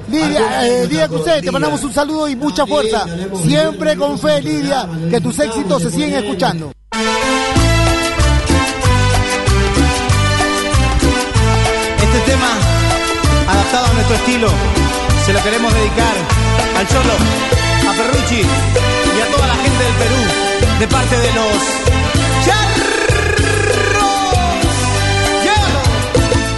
Lidia, eh, Lidia Cruzet, te mandamos un saludo y mucha fuerza. Siempre con fe, Lidia, que tus éxitos se siguen escuchando. Este tema, adaptado a nuestro estilo, se lo queremos dedicar al Cholo, a Ferrucci y a toda la gente del Perú, de parte de los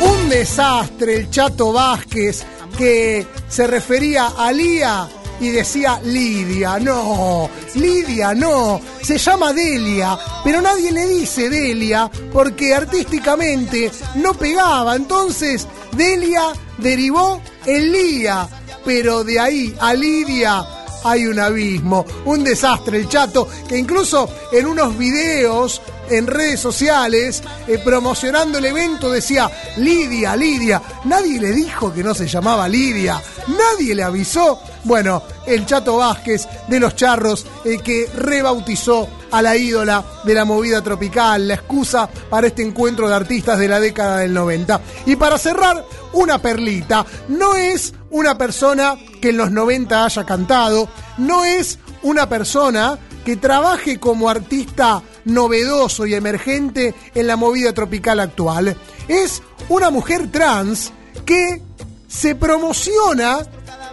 Un desastre el Chato Vázquez que se refería a Lía y decía Lidia. No, Lidia no. Se llama Delia, pero nadie le dice Delia porque artísticamente no pegaba. Entonces Delia derivó en Lía, pero de ahí a Lidia hay un abismo, un desastre el chato, que incluso en unos videos en redes sociales, eh, promocionando el evento, decía Lidia, Lidia. Nadie le dijo que no se llamaba Lidia, nadie le avisó. Bueno, el Chato Vázquez de los Charros, que rebautizó a la ídola de la movida tropical, la excusa para este encuentro de artistas de la década del 90. Y para cerrar, una perlita. No es una persona que en los 90 haya cantado, no es una persona que trabaje como artista novedoso y emergente en la movida tropical actual. Es una mujer trans que se promociona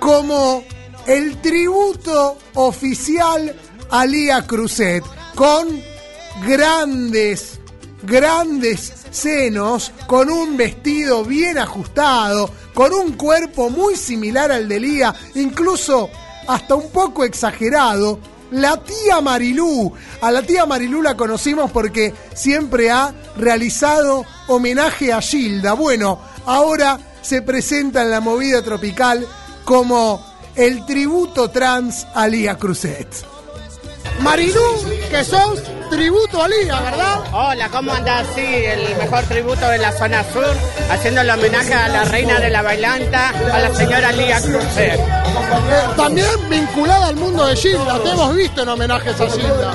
como el tributo oficial a Lía Cruzet, con grandes, grandes senos, con un vestido bien ajustado, con un cuerpo muy similar al de Lía, incluso hasta un poco exagerado, la tía Marilú. A la tía Marilú la conocimos porque siempre ha realizado homenaje a Gilda. Bueno, ahora se presenta en la movida tropical como el tributo trans a Lía Cruzet. Marilú, que sos tributo a Lía, ¿verdad? Hola, ¿cómo andás? Sí, el mejor tributo de la zona sur, haciendo el homenaje a la reina de la bailanta, a la señora Lía Crucer. También vinculada al mundo de Gilda, te hemos visto en homenajes a Gilda.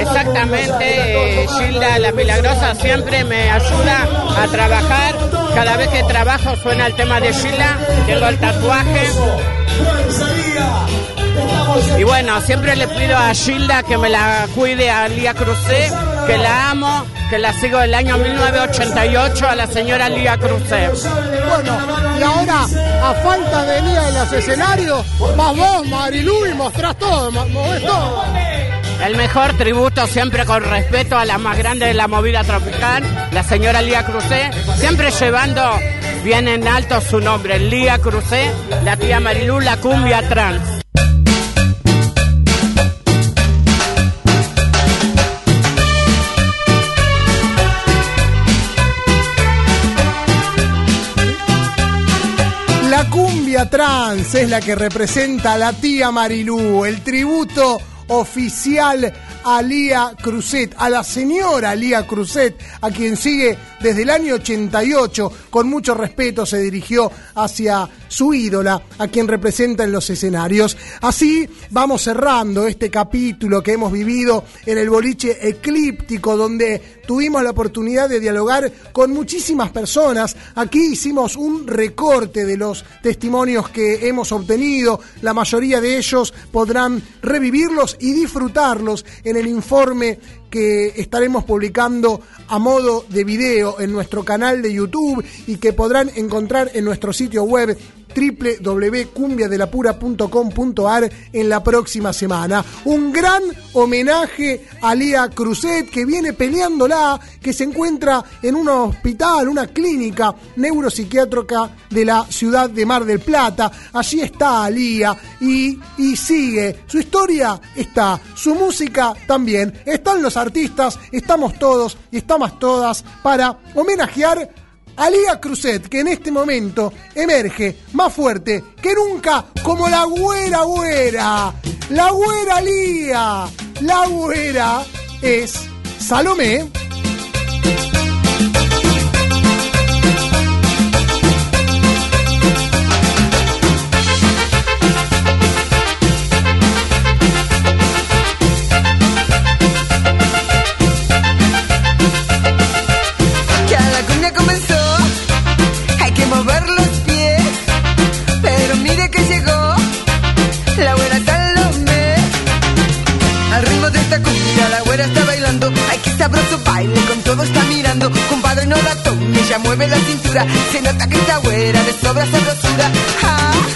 Exactamente, eh, Gilda la Milagrosa siempre me ayuda a trabajar. Cada vez que trabajo suena el tema de Gilda, tengo el tatuaje. Y bueno, siempre le pido a Gilda que me la cuide a Lía Crucé, que la amo, que la sigo del año 1988 a la señora Lía Crucé. Bueno, y ahora, a falta de Lía en los escenarios, vas vos, Marilu, y mostrás todo, mo- movés todo. El mejor tributo siempre con respeto a la más grande de la movida tropical, la señora Lía Crucé, siempre llevando bien en alto su nombre, Lía Crucé, la tía Marilú, la cumbia trans. Trans es la que representa a la tía Marilú, el tributo oficial a Lía Cruzet, a la señora Lía Cruzet, a quien sigue desde el año 88, con mucho respeto se dirigió hacia su ídola, a quien representa en los escenarios. Así vamos cerrando este capítulo que hemos vivido en el boliche eclíptico, donde tuvimos la oportunidad de dialogar con muchísimas personas. Aquí hicimos un recorte de los testimonios que hemos obtenido. La mayoría de ellos podrán revivirlos y disfrutarlos en el informe que estaremos publicando a modo de video en nuestro canal de YouTube y que podrán encontrar en nuestro sitio web www.cumbiadelapura.com.ar en la próxima semana. Un gran homenaje a Lía Cruzet que viene peleándola, que se encuentra en un hospital, una clínica neuropsiquiátrica de la ciudad de Mar del Plata. Allí está Lía y, y sigue. Su historia está, su música también. Están los artistas, estamos todos y estamos todas para homenajear a Cruzet, que en este momento emerge más fuerte que nunca como la güera güera. La güera Lía. La güera es Salomé. Sabroso baile, con todo está mirando, compadre no la tome, ella mueve la cintura, se nota que esta güera de sobra sabrosura. Ah.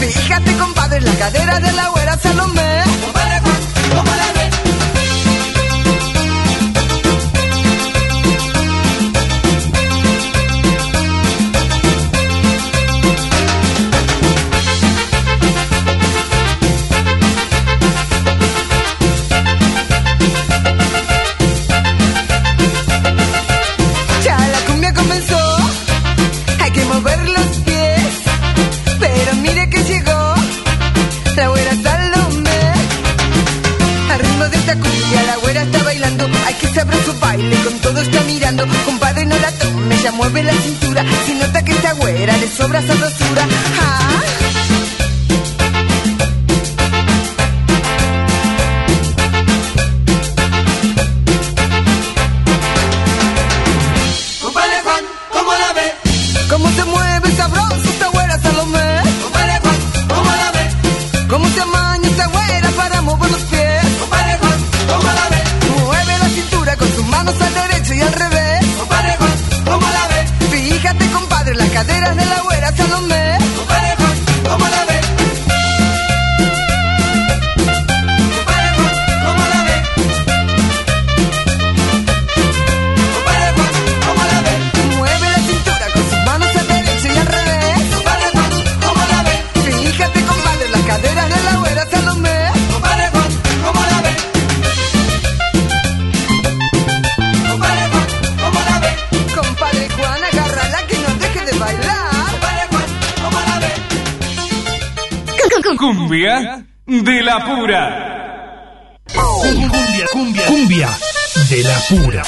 Fíjate, compadre, la cadera de la güera Salomé. Está. Compadre no la tome, ya mueve la cintura, si nota que esta güera le sobra sabrosura. Ah. Pura.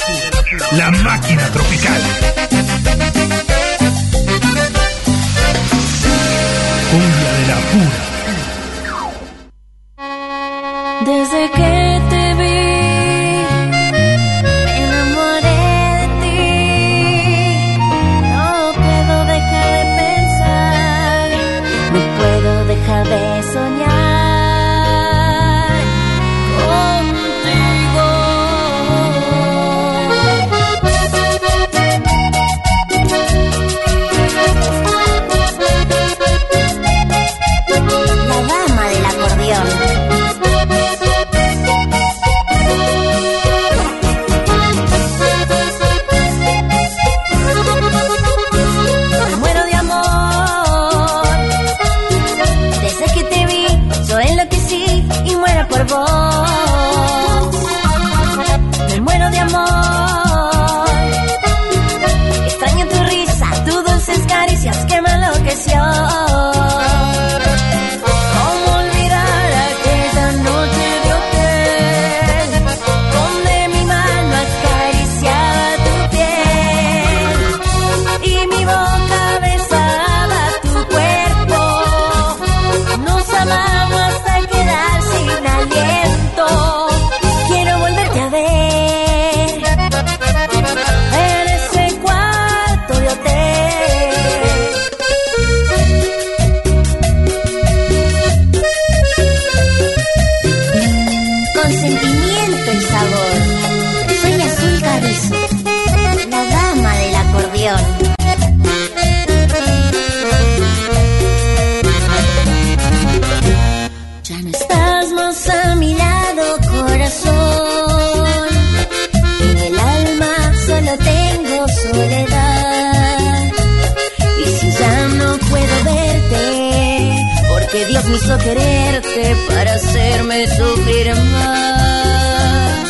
Hizo quererte para hacerme sufrir más.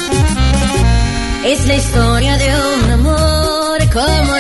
Es la historia de un amor como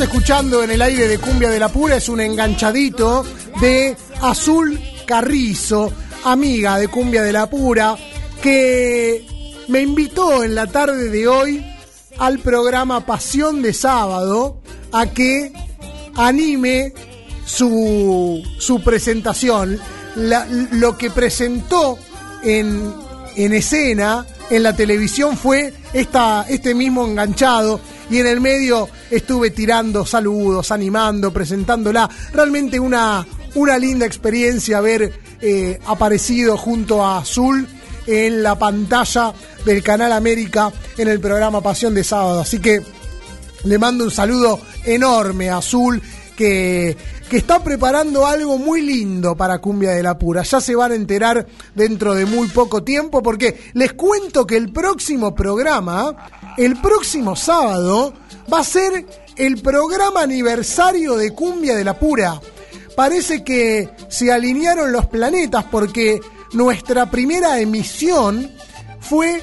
escuchando en el aire de Cumbia de la Pura es un enganchadito de Azul Carrizo, amiga de Cumbia de la Pura, que me invitó en la tarde de hoy al programa Pasión de Sábado a que anime su, su presentación. Lo que presentó en, en escena en la televisión fue esta, este mismo enganchado y en el medio estuve tirando saludos, animando, presentándola. Realmente una, una linda experiencia haber eh, aparecido junto a Azul en la pantalla del Canal América en el programa Pasión de Sábado. Así que le mando un saludo enorme a Azul, que, que está preparando algo muy lindo para Cumbia de la Pura. Ya se van a enterar dentro de muy poco tiempo, porque les cuento que el próximo programa, el próximo sábado, va a ser el programa aniversario de Cumbia de la Pura. Parece que se alinearon los planetas porque nuestra primera emisión fue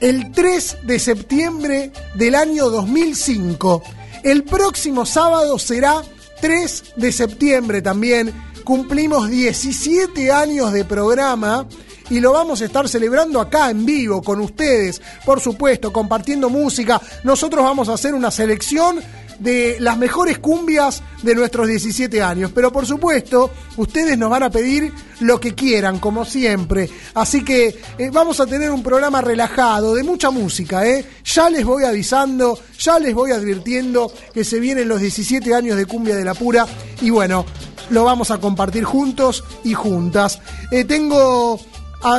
el 3 de septiembre del año 2005. El próximo sábado será 3 de septiembre también. Cumplimos 17 años de programa y lo vamos a estar celebrando acá en vivo con ustedes, por supuesto, compartiendo música. Nosotros vamos a hacer una selección de las mejores cumbias de nuestros 17 años. Pero por supuesto, ustedes nos van a pedir lo que quieran, como siempre. Así que eh, vamos a tener un programa relajado, de mucha música. ¿eh? Ya les voy avisando, ya les voy advirtiendo que se vienen los 17 años de Cumbia de la Pura. Y bueno, lo vamos a compartir juntos y juntas. Eh, tengo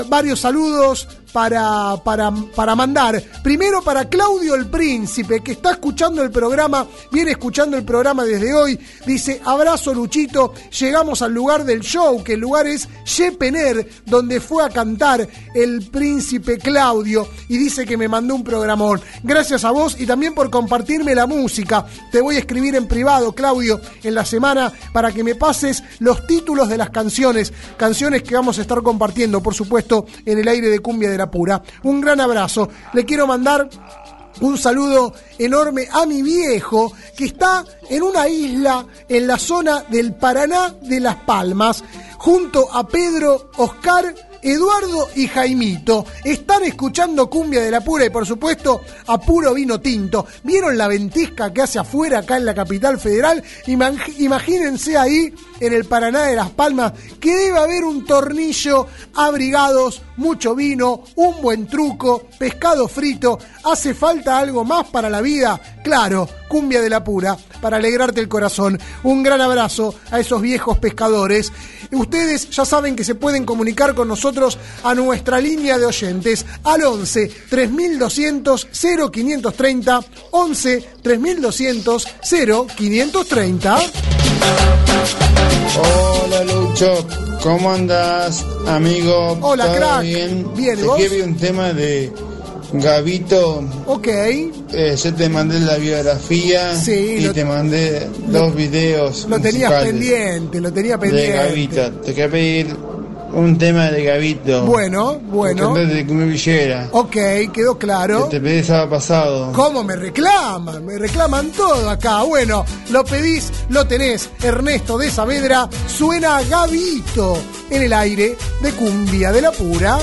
varios saludos para, para, para mandar. Primero para Claudio el Príncipe, que está escuchando el programa, viene escuchando el programa desde hoy. Dice, abrazo Luchito, llegamos al lugar del show, que el lugar es Yepener, donde fue a cantar el Príncipe Claudio. Y dice que me mandó un programón. Gracias a vos y también por compartirme la música. Te voy a escribir en privado, Claudio, en la semana para que me pases los títulos de las canciones. Canciones que vamos a estar compartiendo, por supuesto, en el aire de Cumbia de la Pura. Un gran abrazo. Le quiero mandar un saludo enorme a mi viejo que está en una isla en la zona del Paraná de Las Palmas, junto a Pedro, Oscar, Eduardo y Jaimito. Están escuchando Cumbia de la Pura y por supuesto a puro vino tinto. ¿Vieron la ventisca que hace afuera acá en la capital federal? Ima- Imagínense ahí en el Paraná de Las Palmas que debe haber un tornillo, abrigados, mucho vino, un buen truco, pescado frito. ¿Hace falta algo más para la vida? Claro, cumbia de la pura, para alegrarte el corazón. Un gran abrazo a esos viejos pescadores. Ustedes ya saben que se pueden comunicar con nosotros a nuestra línea de oyentes al 11 3200 0530 11 3200 0530. Hola Lucho, ¿cómo andas, amigo? Hola, ¿Todo crack. bien? Bien, ¿y Te vos? un tema de Gavito. Ok. Eh, yo te mandé la biografía Sí, y te mandé dos videos Lo tenías pendiente, lo tenía de pendiente. Gavito. Te quiero pedir un tema de Gavito. Bueno, bueno. Un cantante de Cumbia Villera. Ok, quedó claro. Que te pedí el sábado pasado. ¿Cómo me reclaman? Me reclaman todo acá. Bueno, lo pedís, lo tenés. Ernesto de Saavedra suena Gavito en el aire de Cumbia de la Pura.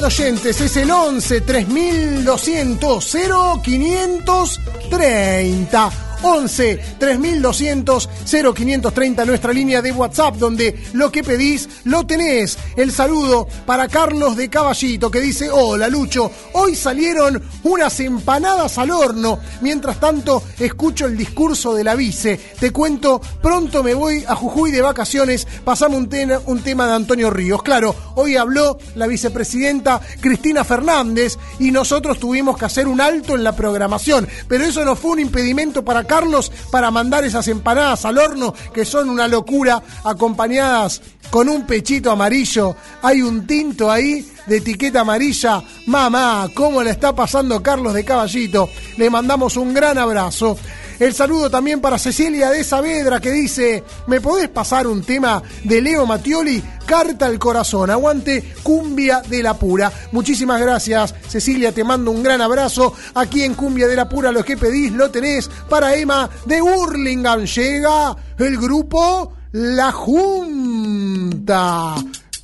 De oyentes es el 11 3200 0530. 11 3200 0530, nuestra línea de WhatsApp, donde lo que pedís lo tenés. El saludo para Carlos de Caballito, que dice: Hola Lucho, hoy salieron unas empanadas al horno. Mientras tanto, escucho el discurso de la vice. Te cuento, pronto me voy a Jujuy de vacaciones. Pasame un, tema- un tema de Antonio Ríos. Claro, hoy habló la vicepresidenta Cristina Fernández y nosotros tuvimos que hacer un alto en la programación. Pero eso no fue un impedimento para Carlos para mandar esas empanadas al horno, que son una locura, acompañadas con un pechito amarillo. Hay un tinto ahí de etiqueta amarilla. Mamá, ¿cómo le está pasando Carlos de Caballito? Le mandamos un gran abrazo. El saludo también para Cecilia de Saavedra que dice, ¿me podés pasar un tema de Leo Mattioli? Carta al corazón, aguante cumbia de la pura. Muchísimas gracias Cecilia, te mando un gran abrazo. Aquí en cumbia de la pura lo que pedís lo tenés para Emma de Hurlingham. Llega el grupo La Junta.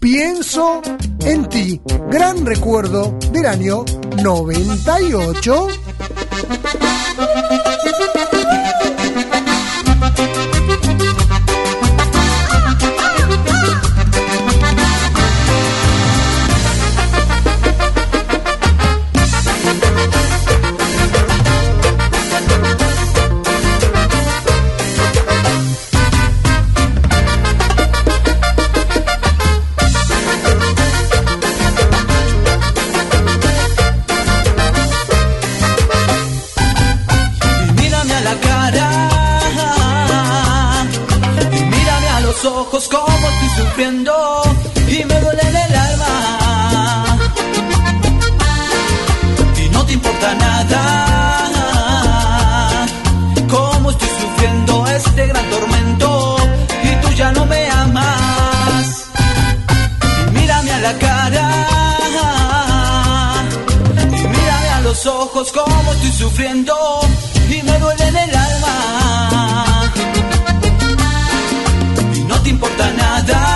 Pienso en ti. Gran recuerdo del año 98. Ojos cómo estoy sufriendo y me duele en el alma. Y no te importa nada.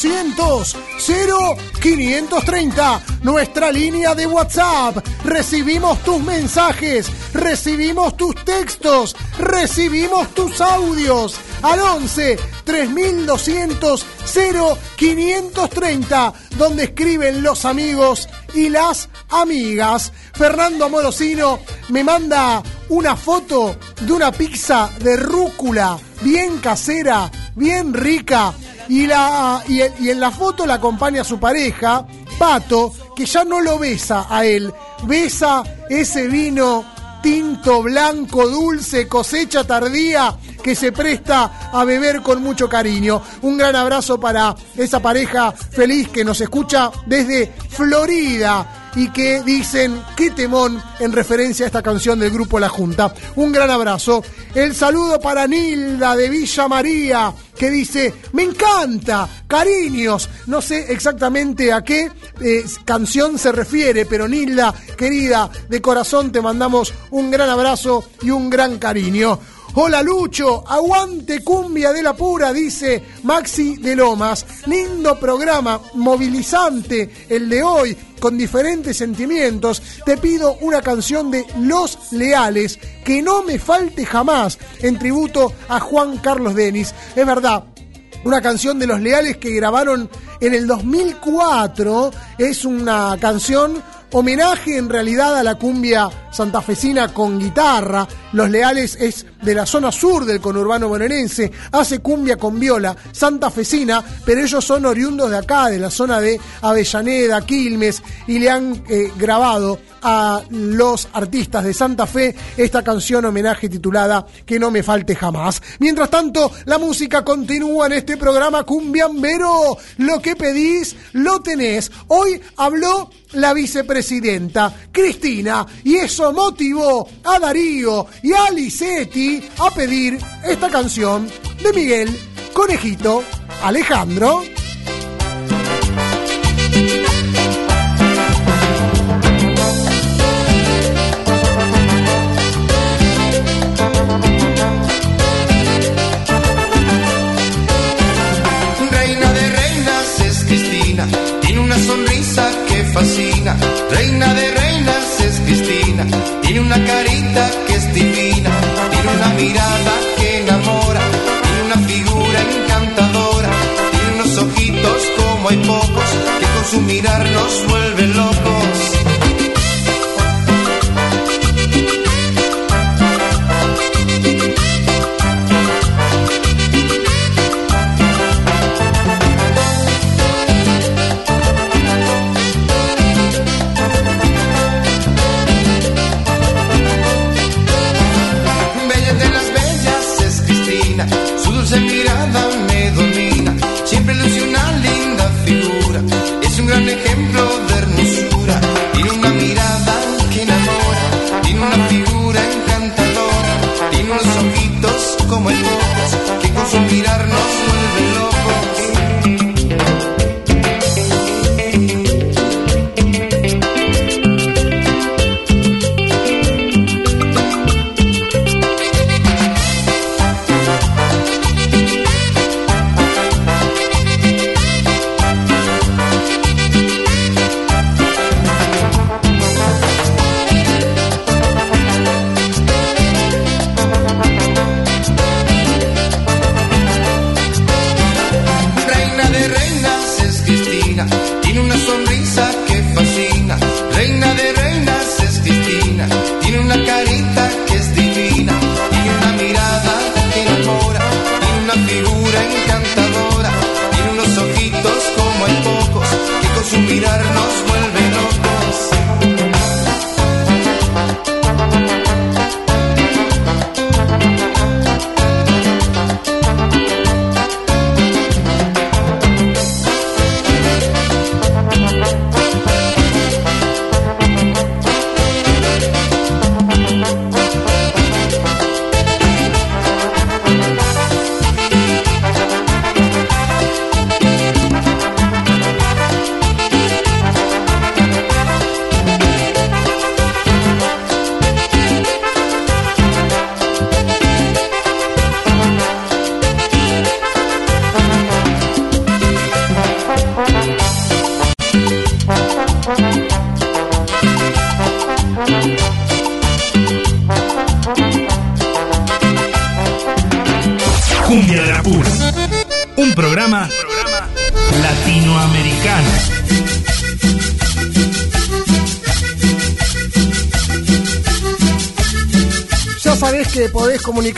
3200 0530 nuestra línea de WhatsApp. Recibimos tus mensajes, recibimos tus textos, recibimos tus audios al 11 3200 0530 donde escriben los amigos y las amigas. Fernando Amorosino me manda una foto de una pizza de rúcula bien casera, bien rica. Y, la, y, y en la foto la acompaña su pareja, Pato, que ya no lo besa a él, besa ese vino tinto, blanco, dulce, cosecha tardía que se presta a beber con mucho cariño. Un gran abrazo para esa pareja feliz que nos escucha desde Florida y que dicen qué temón en referencia a esta canción del grupo La Junta. Un gran abrazo. El saludo para Nilda de Villa María que dice, me encanta, cariños. No sé exactamente a qué eh, canción se refiere, pero Nilda, querida, de corazón te mandamos un gran abrazo y un gran cariño. Hola Lucho, aguante cumbia de la pura, dice Maxi de Lomas. Lindo programa, movilizante el de hoy, con diferentes sentimientos. Te pido una canción de Los Leales, que no me falte jamás, en tributo a Juan Carlos Denis. Es verdad, una canción de Los Leales que grabaron en el 2004. Es una canción homenaje en realidad a la cumbia santafesina con guitarra. Los Leales es de la zona sur del conurbano bonaerense, hace cumbia con viola santafesina, pero ellos son oriundos de acá, de la zona de Avellaneda, Quilmes, y le han eh, grabado a los artistas de Santa Fe esta canción homenaje titulada Que no me falte jamás. Mientras tanto, la música continúa en este programa Cumbiambero. Lo que pedís, lo tenés. Hoy habló la vicepresidenta Cristina y eso motivó a Darío y a Licetti a pedir esta canción de Miguel Conejito Alejandro. Fascina. Reina de reinas es Cristina, tiene una carita que es divina, tiene una mirada que enamora, tiene una figura encantadora, tiene unos ojitos como hay pocos, que con su mirar nos vuelven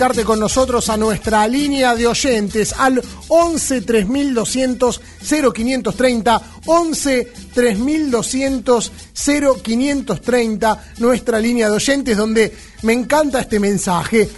con nosotros a nuestra línea de oyentes al 11 3200 0530 11 3200 0530 nuestra línea de oyentes donde me encanta este mensaje.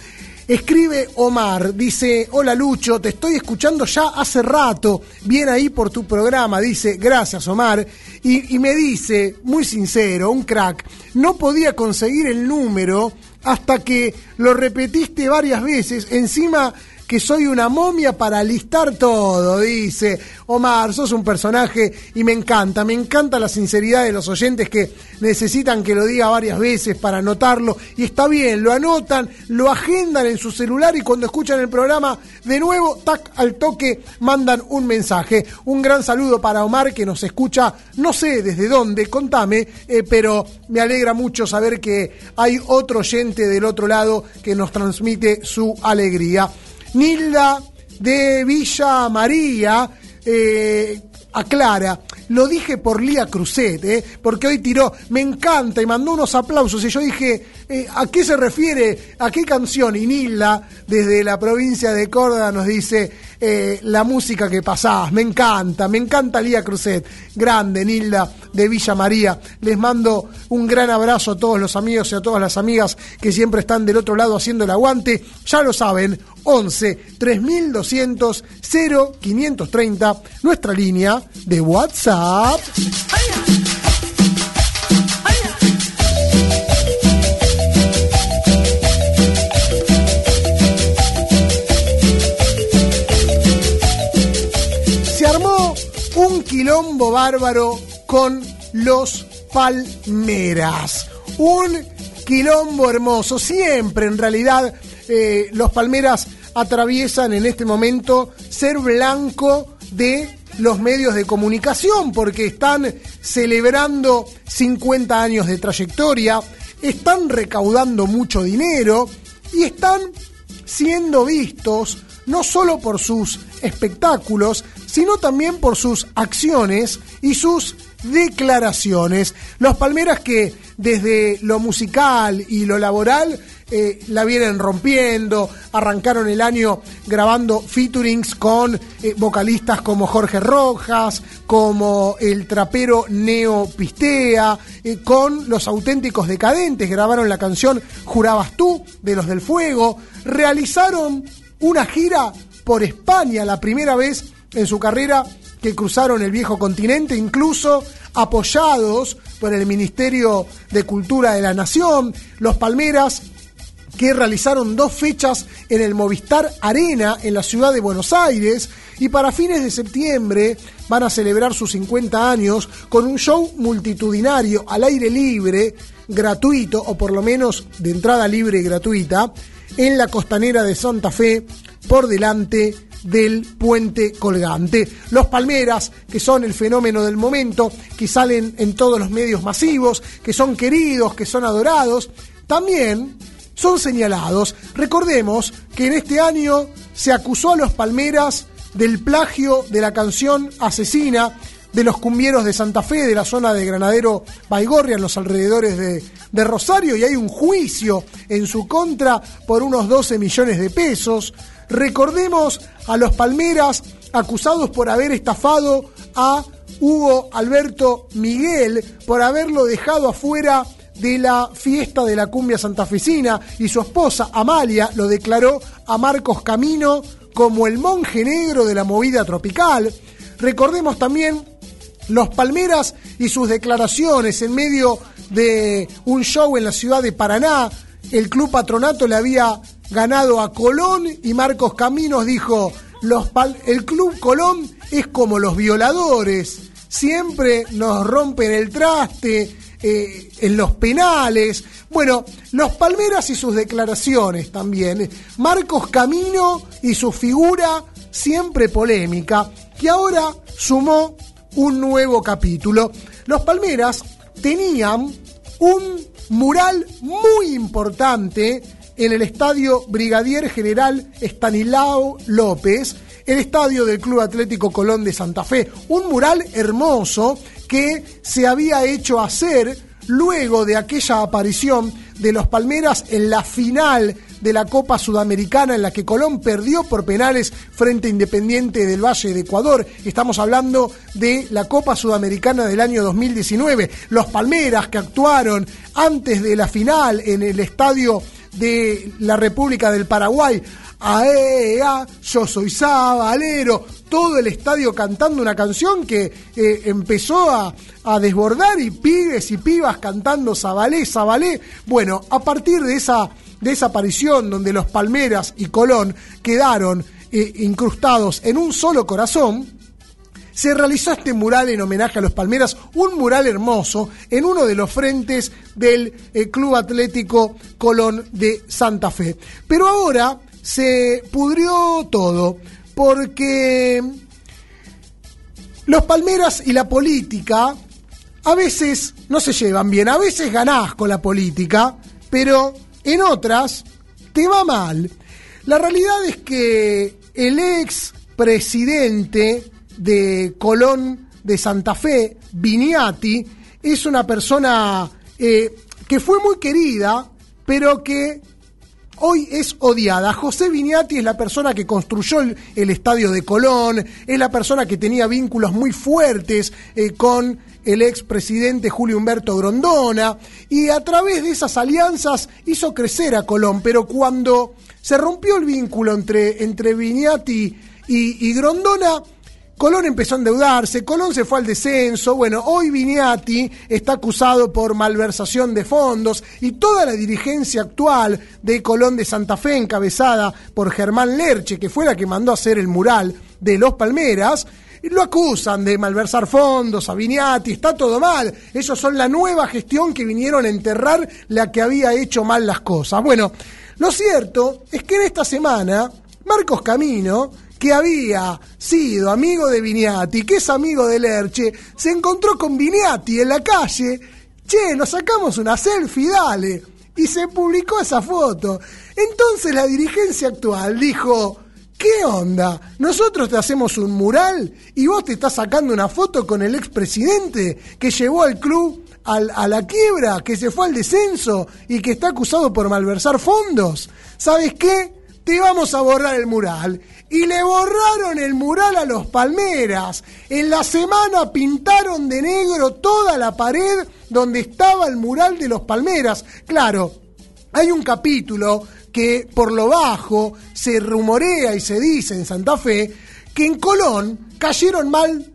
Escribe Omar, dice, hola Lucho, te estoy escuchando ya hace rato, bien ahí por tu programa, dice, gracias Omar, y me dice, muy sincero, un crack, no podía conseguir el número hasta que lo repetiste varias veces, encima que soy una momia para listar todo, dice Omar, sos un personaje y me encanta, me encanta la sinceridad de los oyentes que necesitan que lo diga varias veces para anotarlo y está bien, lo anotan, lo agendan en su celular y cuando escuchan el programa de nuevo, tac, al toque mandan un mensaje. Un gran saludo para Omar que nos escucha, no sé desde dónde, contame, eh, pero me alegra mucho saber que hay otro oyente del otro lado que nos transmite su alegría. Nilda de Villa María eh, aclara, lo dije por Lía Cruzet, eh, porque hoy tiró, me encanta y mandó unos aplausos y yo dije, eh, ¿a qué se refiere? ¿A qué canción? Y Nilda, desde la provincia de Córdoba, nos dice, eh, la música que pasás, me encanta, me encanta Lía Cruzet, grande Nilda de Villa María, les mando un gran abrazo a todos los amigos y a todas las amigas que siempre están del otro lado haciendo el aguante, ya lo saben, 11 3200 0530, nuestra línea de WhatsApp. Quilombo bárbaro con los Palmeras. Un quilombo hermoso. Siempre, en realidad, eh, los Palmeras atraviesan en este momento ser blanco de los medios de comunicación porque están celebrando 50 años de trayectoria, están recaudando mucho dinero y están siendo vistos no solo por sus espectáculos, sino también por sus acciones y sus declaraciones. Los Palmeras que desde lo musical y lo laboral eh, la vienen rompiendo, arrancaron el año grabando featurings con eh, vocalistas como Jorge Rojas, como el trapero Neo Pistea, eh, con los auténticos decadentes, grabaron la canción Jurabas tú de los del Fuego, realizaron una gira por España, la primera vez en su carrera que cruzaron el viejo continente, incluso apoyados por el Ministerio de Cultura de la Nación. Los Palmeras que realizaron dos fechas en el Movistar Arena en la ciudad de Buenos Aires y para fines de septiembre van a celebrar sus 50 años con un show multitudinario al aire libre, gratuito o por lo menos de entrada libre y gratuita en la costanera de Santa Fe por delante del puente colgante. Los Palmeras, que son el fenómeno del momento, que salen en todos los medios masivos, que son queridos, que son adorados, también son señalados. Recordemos que en este año se acusó a los Palmeras del plagio de la canción Asesina de los cumbieros de Santa Fe, de la zona de Granadero Baigorria, en los alrededores de, Rosario, y hay un juicio en su contra por unos 12 millones de pesos. Recordemos a los Palmeras acusados por haber estafado a Hugo Alberto Miguel, por haberlo dejado afuera de la fiesta de la cumbia santafesina y su esposa Amalia lo declaró a Marcos Camino como el monje negro de la movida tropical. Recordemos también los Palmeras y sus declaraciones en medio de un show en la ciudad de Paraná. El club patronato le había ganado a Colón y Marcos Caminos dijo, los el club Colón es como los violadores, siempre nos rompen el traste eh, en los penales. Bueno, los Palmeras y sus declaraciones también. Marcos Camino y su figura siempre polémica, que ahora sumó un nuevo capítulo. Los Palmeras tenían un mural muy importante en el estadio Brigadier General Estanislao López, el estadio del Club Atlético Colón de Santa Fe. Un mural hermoso que se había hecho hacer luego de aquella aparición de los Palmeras en la final de la Copa Sudamericana en la que Colón perdió por penales frente a Independiente del Valle de Ecuador. Estamos hablando de la Copa Sudamericana del año 2019. Los Palmeras que actuaron antes de la final en el estadio de la República del Paraguay. AEA, yo soy Sabalero, todo el estadio cantando una canción que eh, empezó a, a desbordar y pibes y pibas cantando Sabalé, Sabalé. Bueno, a partir de esa, de esa aparición donde los Palmeras y Colón quedaron eh, incrustados en un solo corazón, se realizó este mural en homenaje a los Palmeras, un mural hermoso en uno de los frentes del eh, Club Atlético Colón de Santa Fe. Pero ahora se pudrió todo porque los Palmeras y la política a veces no se llevan bien, a veces ganás con la política, pero en otras te va mal. La realidad es que el ex presidente de Colón de Santa Fe, Viniati, es una persona eh, que fue muy querida, pero que hoy es odiada. José Viniati es la persona que construyó el, estadio de Colón, es la persona que tenía vínculos muy fuertes eh, con el expresidente Julio Humberto Grondona, y a través de esas alianzas hizo crecer a Colón, pero cuando se rompió el vínculo entre, entre y Grondona, Colón empezó a endeudarse, Colón se fue al descenso, bueno, hoy Viniati está acusado por malversación de fondos y toda la dirigencia actual de Colón de Santa Fe, encabezada por Germán Lerche, que fue la que mandó a hacer el mural de Los Palmeras, lo acusan de malversar fondos a Viniati, está todo mal. Ellos son la nueva gestión que vinieron a enterrar la que había hecho mal las cosas. Bueno, lo cierto es que en esta semana, Marcos Camino, que había sido amigo de Viniati, que es amigo de Lerche, se encontró con Viniati en la calle. Che, nos sacamos una selfie, dale. Y se publicó esa foto. Entonces la dirigencia actual dijo, ¿qué onda? Nosotros te hacemos un mural y vos te estás sacando una foto con el expresidente que llevó al club al- a la quiebra, que se fue al descenso y que está acusado por malversar fondos. ¿Sabes qué? Te vamos a borrar el mural. Y le borraron el mural a los Palmeras. En la semana pintaron de negro toda la pared donde estaba el mural de los Palmeras. Claro, hay un capítulo que por lo bajo se rumorea y se dice en Santa Fe que en Colón cayeron mal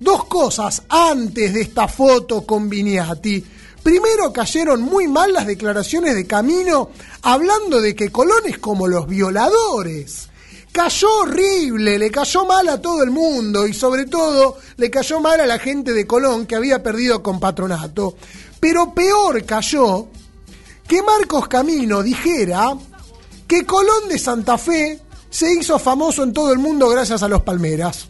dos cosas antes de esta foto con Viniati. Primero cayeron muy mal las declaraciones de Camino hablando de que Colón es como los violadores. Cayó horrible, le cayó mal a todo el mundo y sobre todo le cayó mal a la gente de Colón que había perdido con patronato. Pero peor cayó que Marcos Camino dijera que Colón de Santa Fe se hizo famoso en todo el mundo gracias a los Palmeras.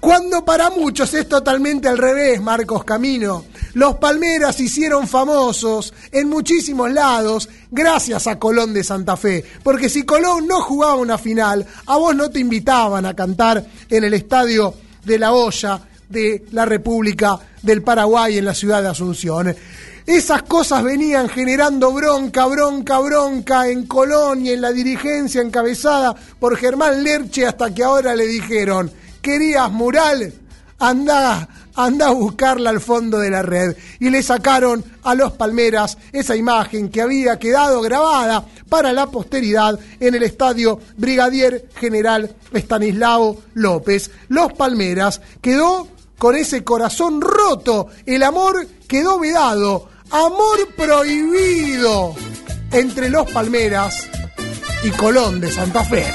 Cuando para muchos es totalmente al revés, Marcos Camino. Los Palmeras hicieron famosos en muchísimos lados gracias a Colón de Santa Fe. Porque si Colón no jugaba una final, a vos no te invitaban a cantar en el estadio de la olla de la República del Paraguay en la ciudad de Asunción. Esas cosas venían generando bronca, bronca, bronca en Colón y en la dirigencia encabezada por Germán Lerche hasta que ahora le dijeron, ¿querías mural? Anda, anda a buscarla al fondo de la red. Y le sacaron a los Palmeras esa imagen que había quedado grabada para la posteridad en el estadio Brigadier General Estanislao López. Los Palmeras quedó con ese corazón roto, el amor quedó vedado, amor prohibido entre los Palmeras y Colón de Santa Fe.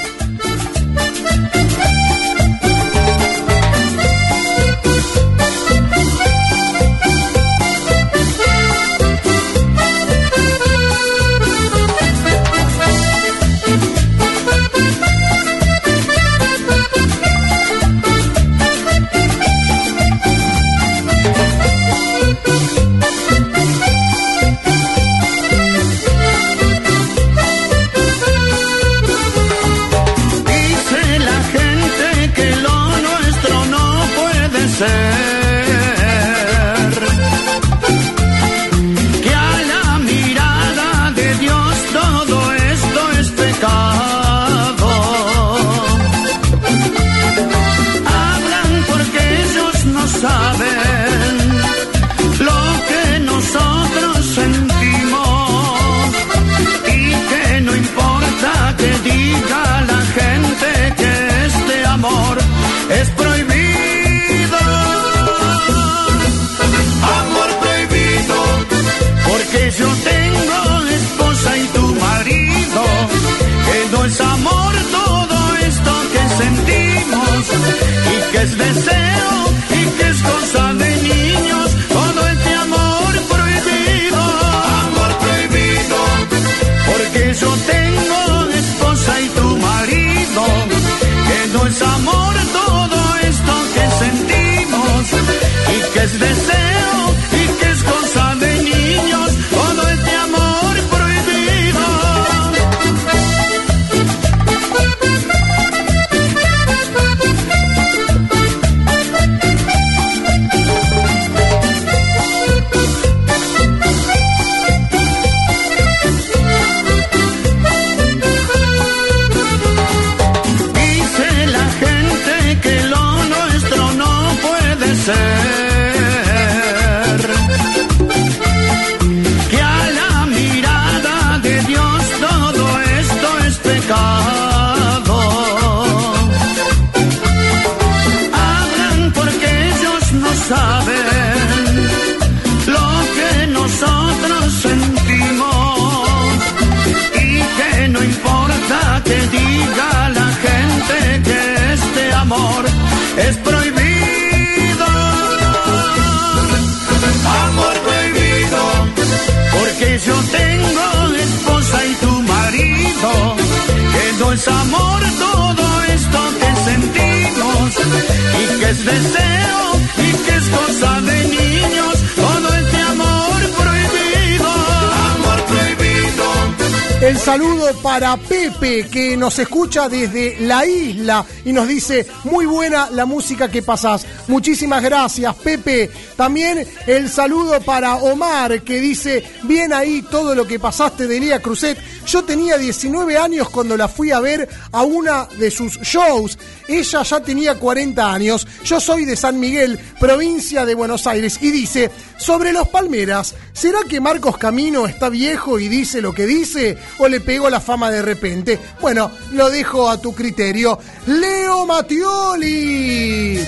Para Pepe, que nos escucha desde la isla y nos dice, muy buena la música que pasás. Muchísimas gracias, Pepe. También el saludo para Omar, que dice, bien ahí todo lo que pasaste de Lía Cruzet. Yo tenía 19 años cuando la fui a ver a una de sus shows. Ella ya tenía 40 años. Yo soy de San Miguel, provincia de Buenos Aires. Y dice, sobre los Palmeras, ¿será que Marcos Camino está viejo y dice lo que dice? ¿O le pegó la fama de repente? Bueno, lo dejo a tu criterio. Leo Mattioli.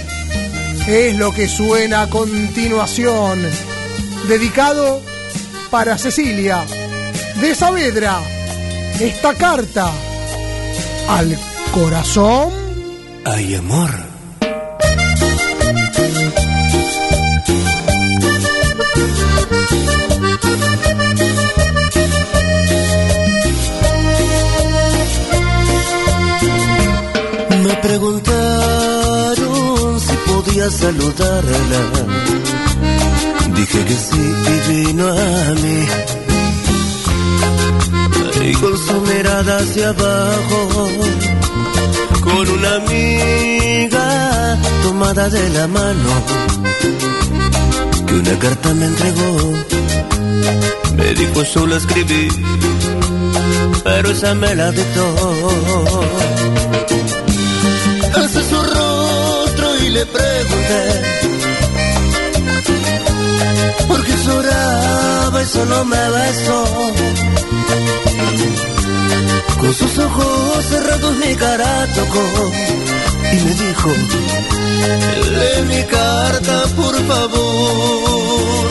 Es lo que suena a continuación. Dedicado para Cecilia. De Saavedra, esta carta al corazón. Ay, amor. Me preguntaron si podía saludarla. Dije que sí y vino a mí. Y con su mirada hacia abajo, con una amiga tomada de la mano, que una carta me entregó. Me dijo solo escribí, pero esa me la dictó. Alcé su rostro y le pregunté Porque lloraba y solo me besó Con sus ojos cerrados mi cara tocó Y me dijo Lee mi carta por favor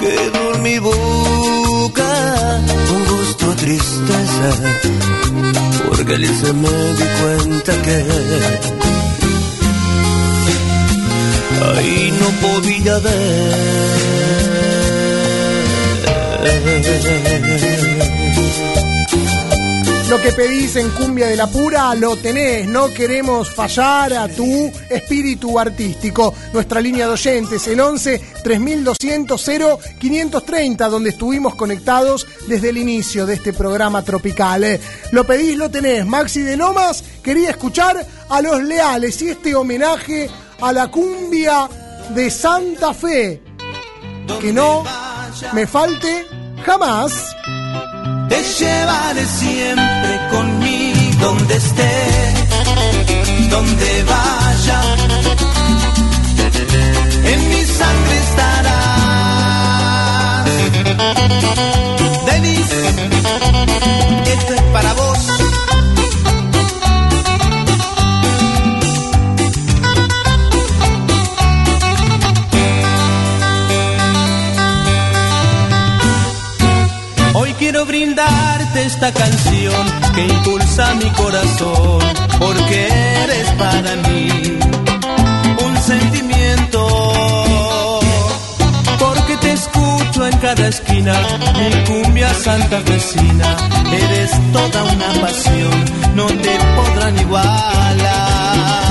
Quedó en mi boca un gusto tristeza porque al irse me di cuenta que ahí no podía ver. Lo que pedís en Cumbia de la Pura lo tenés, no queremos fallar a tu espíritu artístico. Nuestra línea de oyentes, el 11 3200 530, donde estuvimos conectados desde el inicio de este programa tropical. Lo pedís, lo tenés. Maxi de Lomas quería escuchar a los leales y este homenaje a la cumbia de Santa Fe. Que no me falte jamás. Te llevaré siempre conmigo donde esté, donde vaya. En mi sangre estarás. Denis, esto es para vos. Hoy quiero brindarte esta canción que impulsa mi corazón, porque eres para mí un sentimiento. Porque te escucho en cada esquina, mi cumbia santafesina. Eres toda una pasión, no te podrán igualar.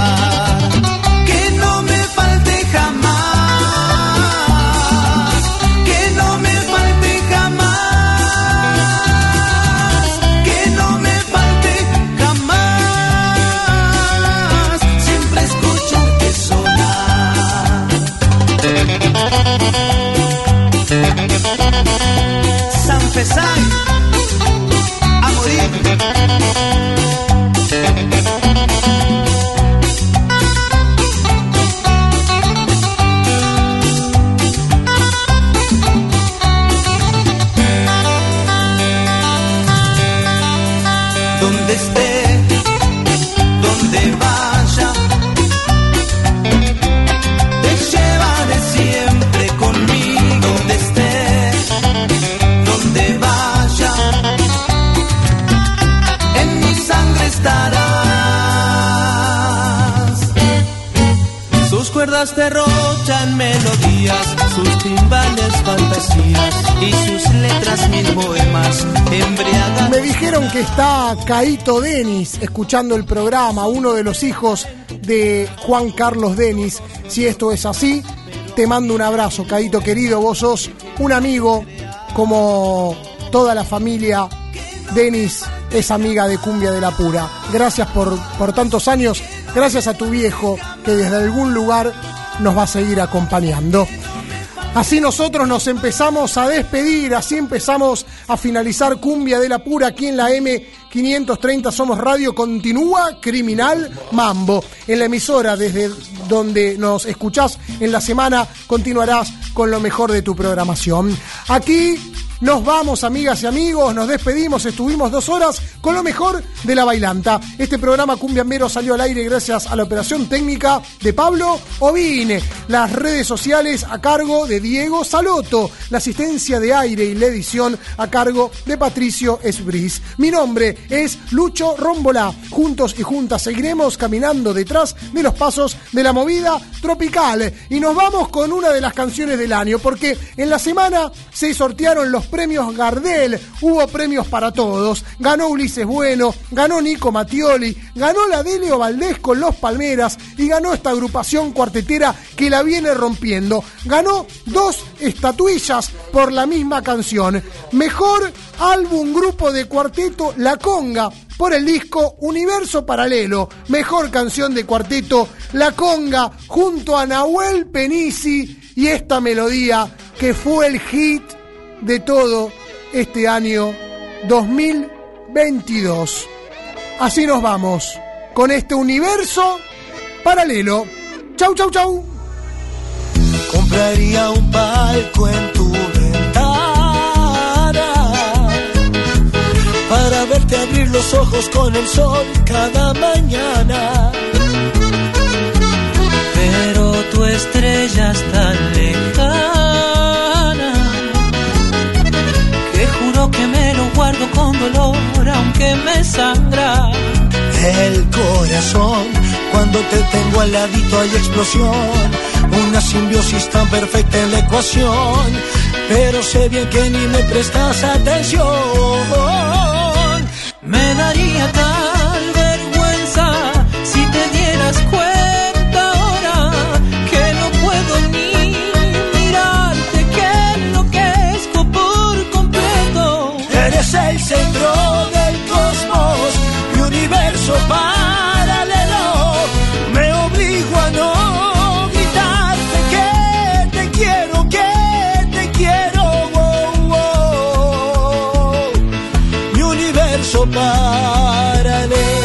Me dijeron que está Caito Denis escuchando el programa, uno de los hijos de Juan Carlos Denis. Si esto es así, te mando un abrazo, Caito querido. Vos sos un amigo como toda la familia. Denis es amiga de Cumbia de la Pura. Gracias por, por tantos años. Gracias a tu viejo que desde algún lugar nos va a seguir acompañando. Así nosotros nos empezamos a despedir, así empezamos a finalizar Cumbia de la Pura aquí en la M530 Somos Radio. Continúa Criminal Mambo. En la emisora desde donde nos escuchás en la semana continuarás con lo mejor de tu programación. Aquí nos vamos, amigas y amigos, nos despedimos, estuvimos dos horas con lo mejor de la bailanta. Este programa Cumbiambero salió al aire gracias a la operación técnica de Pablo Ovine, las redes sociales a cargo de Diego Saloto, la asistencia de aire y la edición a cargo de Patricio Esbris. Mi nombre es Lucho Rómbola. Juntos y juntas seguiremos caminando detrás de los pasos de la movida tropical. Y nos vamos con una de las canciones del año, porque en la semana se sortearon los premios Gardel, hubo premios para todos. Ganó Ulises Bueno, ganó Nico Mattioli, ganó la Delio Valdés con Los Palmeras y ganó esta agrupación cuartetera que la viene rompiendo. Ganó dos estatuillas por la misma canción. Mejor álbum grupo de cuarteto La Conga por el disco Universo Paralelo. Mejor canción de cuarteto La Conga junto a Nahuel Penisi y esta melodía que fue el hit de todo este año 2022. Así nos vamos con este universo paralelo. Chau, chau, chau. Compraría un palco en tu ventana para verte abrir los ojos con el sol cada mañana. Pero tu estrella es tan con dolor aunque me sangra. El corazón, cuando te tengo al ladito hay explosión. Una simbiosis tan perfecta en la ecuación. Pero sé bien que ni me prestas atención. Me daría tal universo paralelo.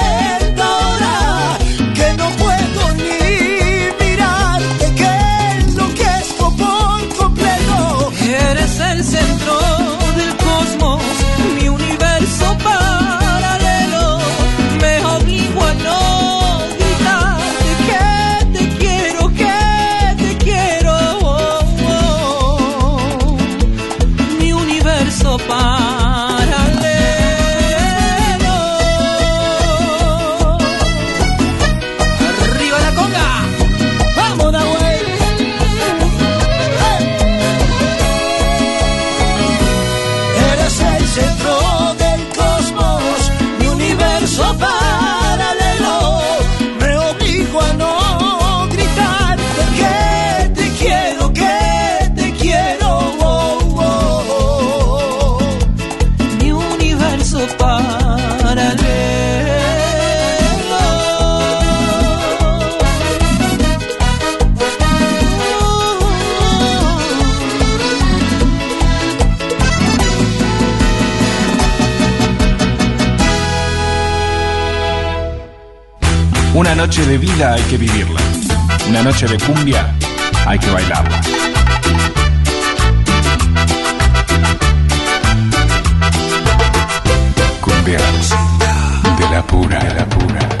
noche de vida hay que vivirla. Una noche de cumbia hay que bailarla. Cumbia de la pura, de la pura.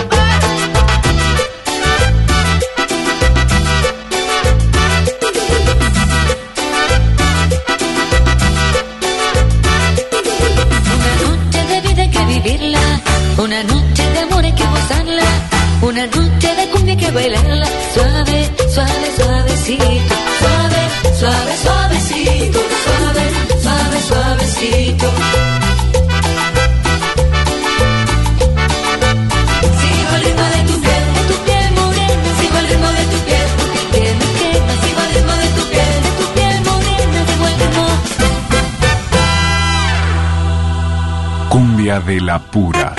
De la pura.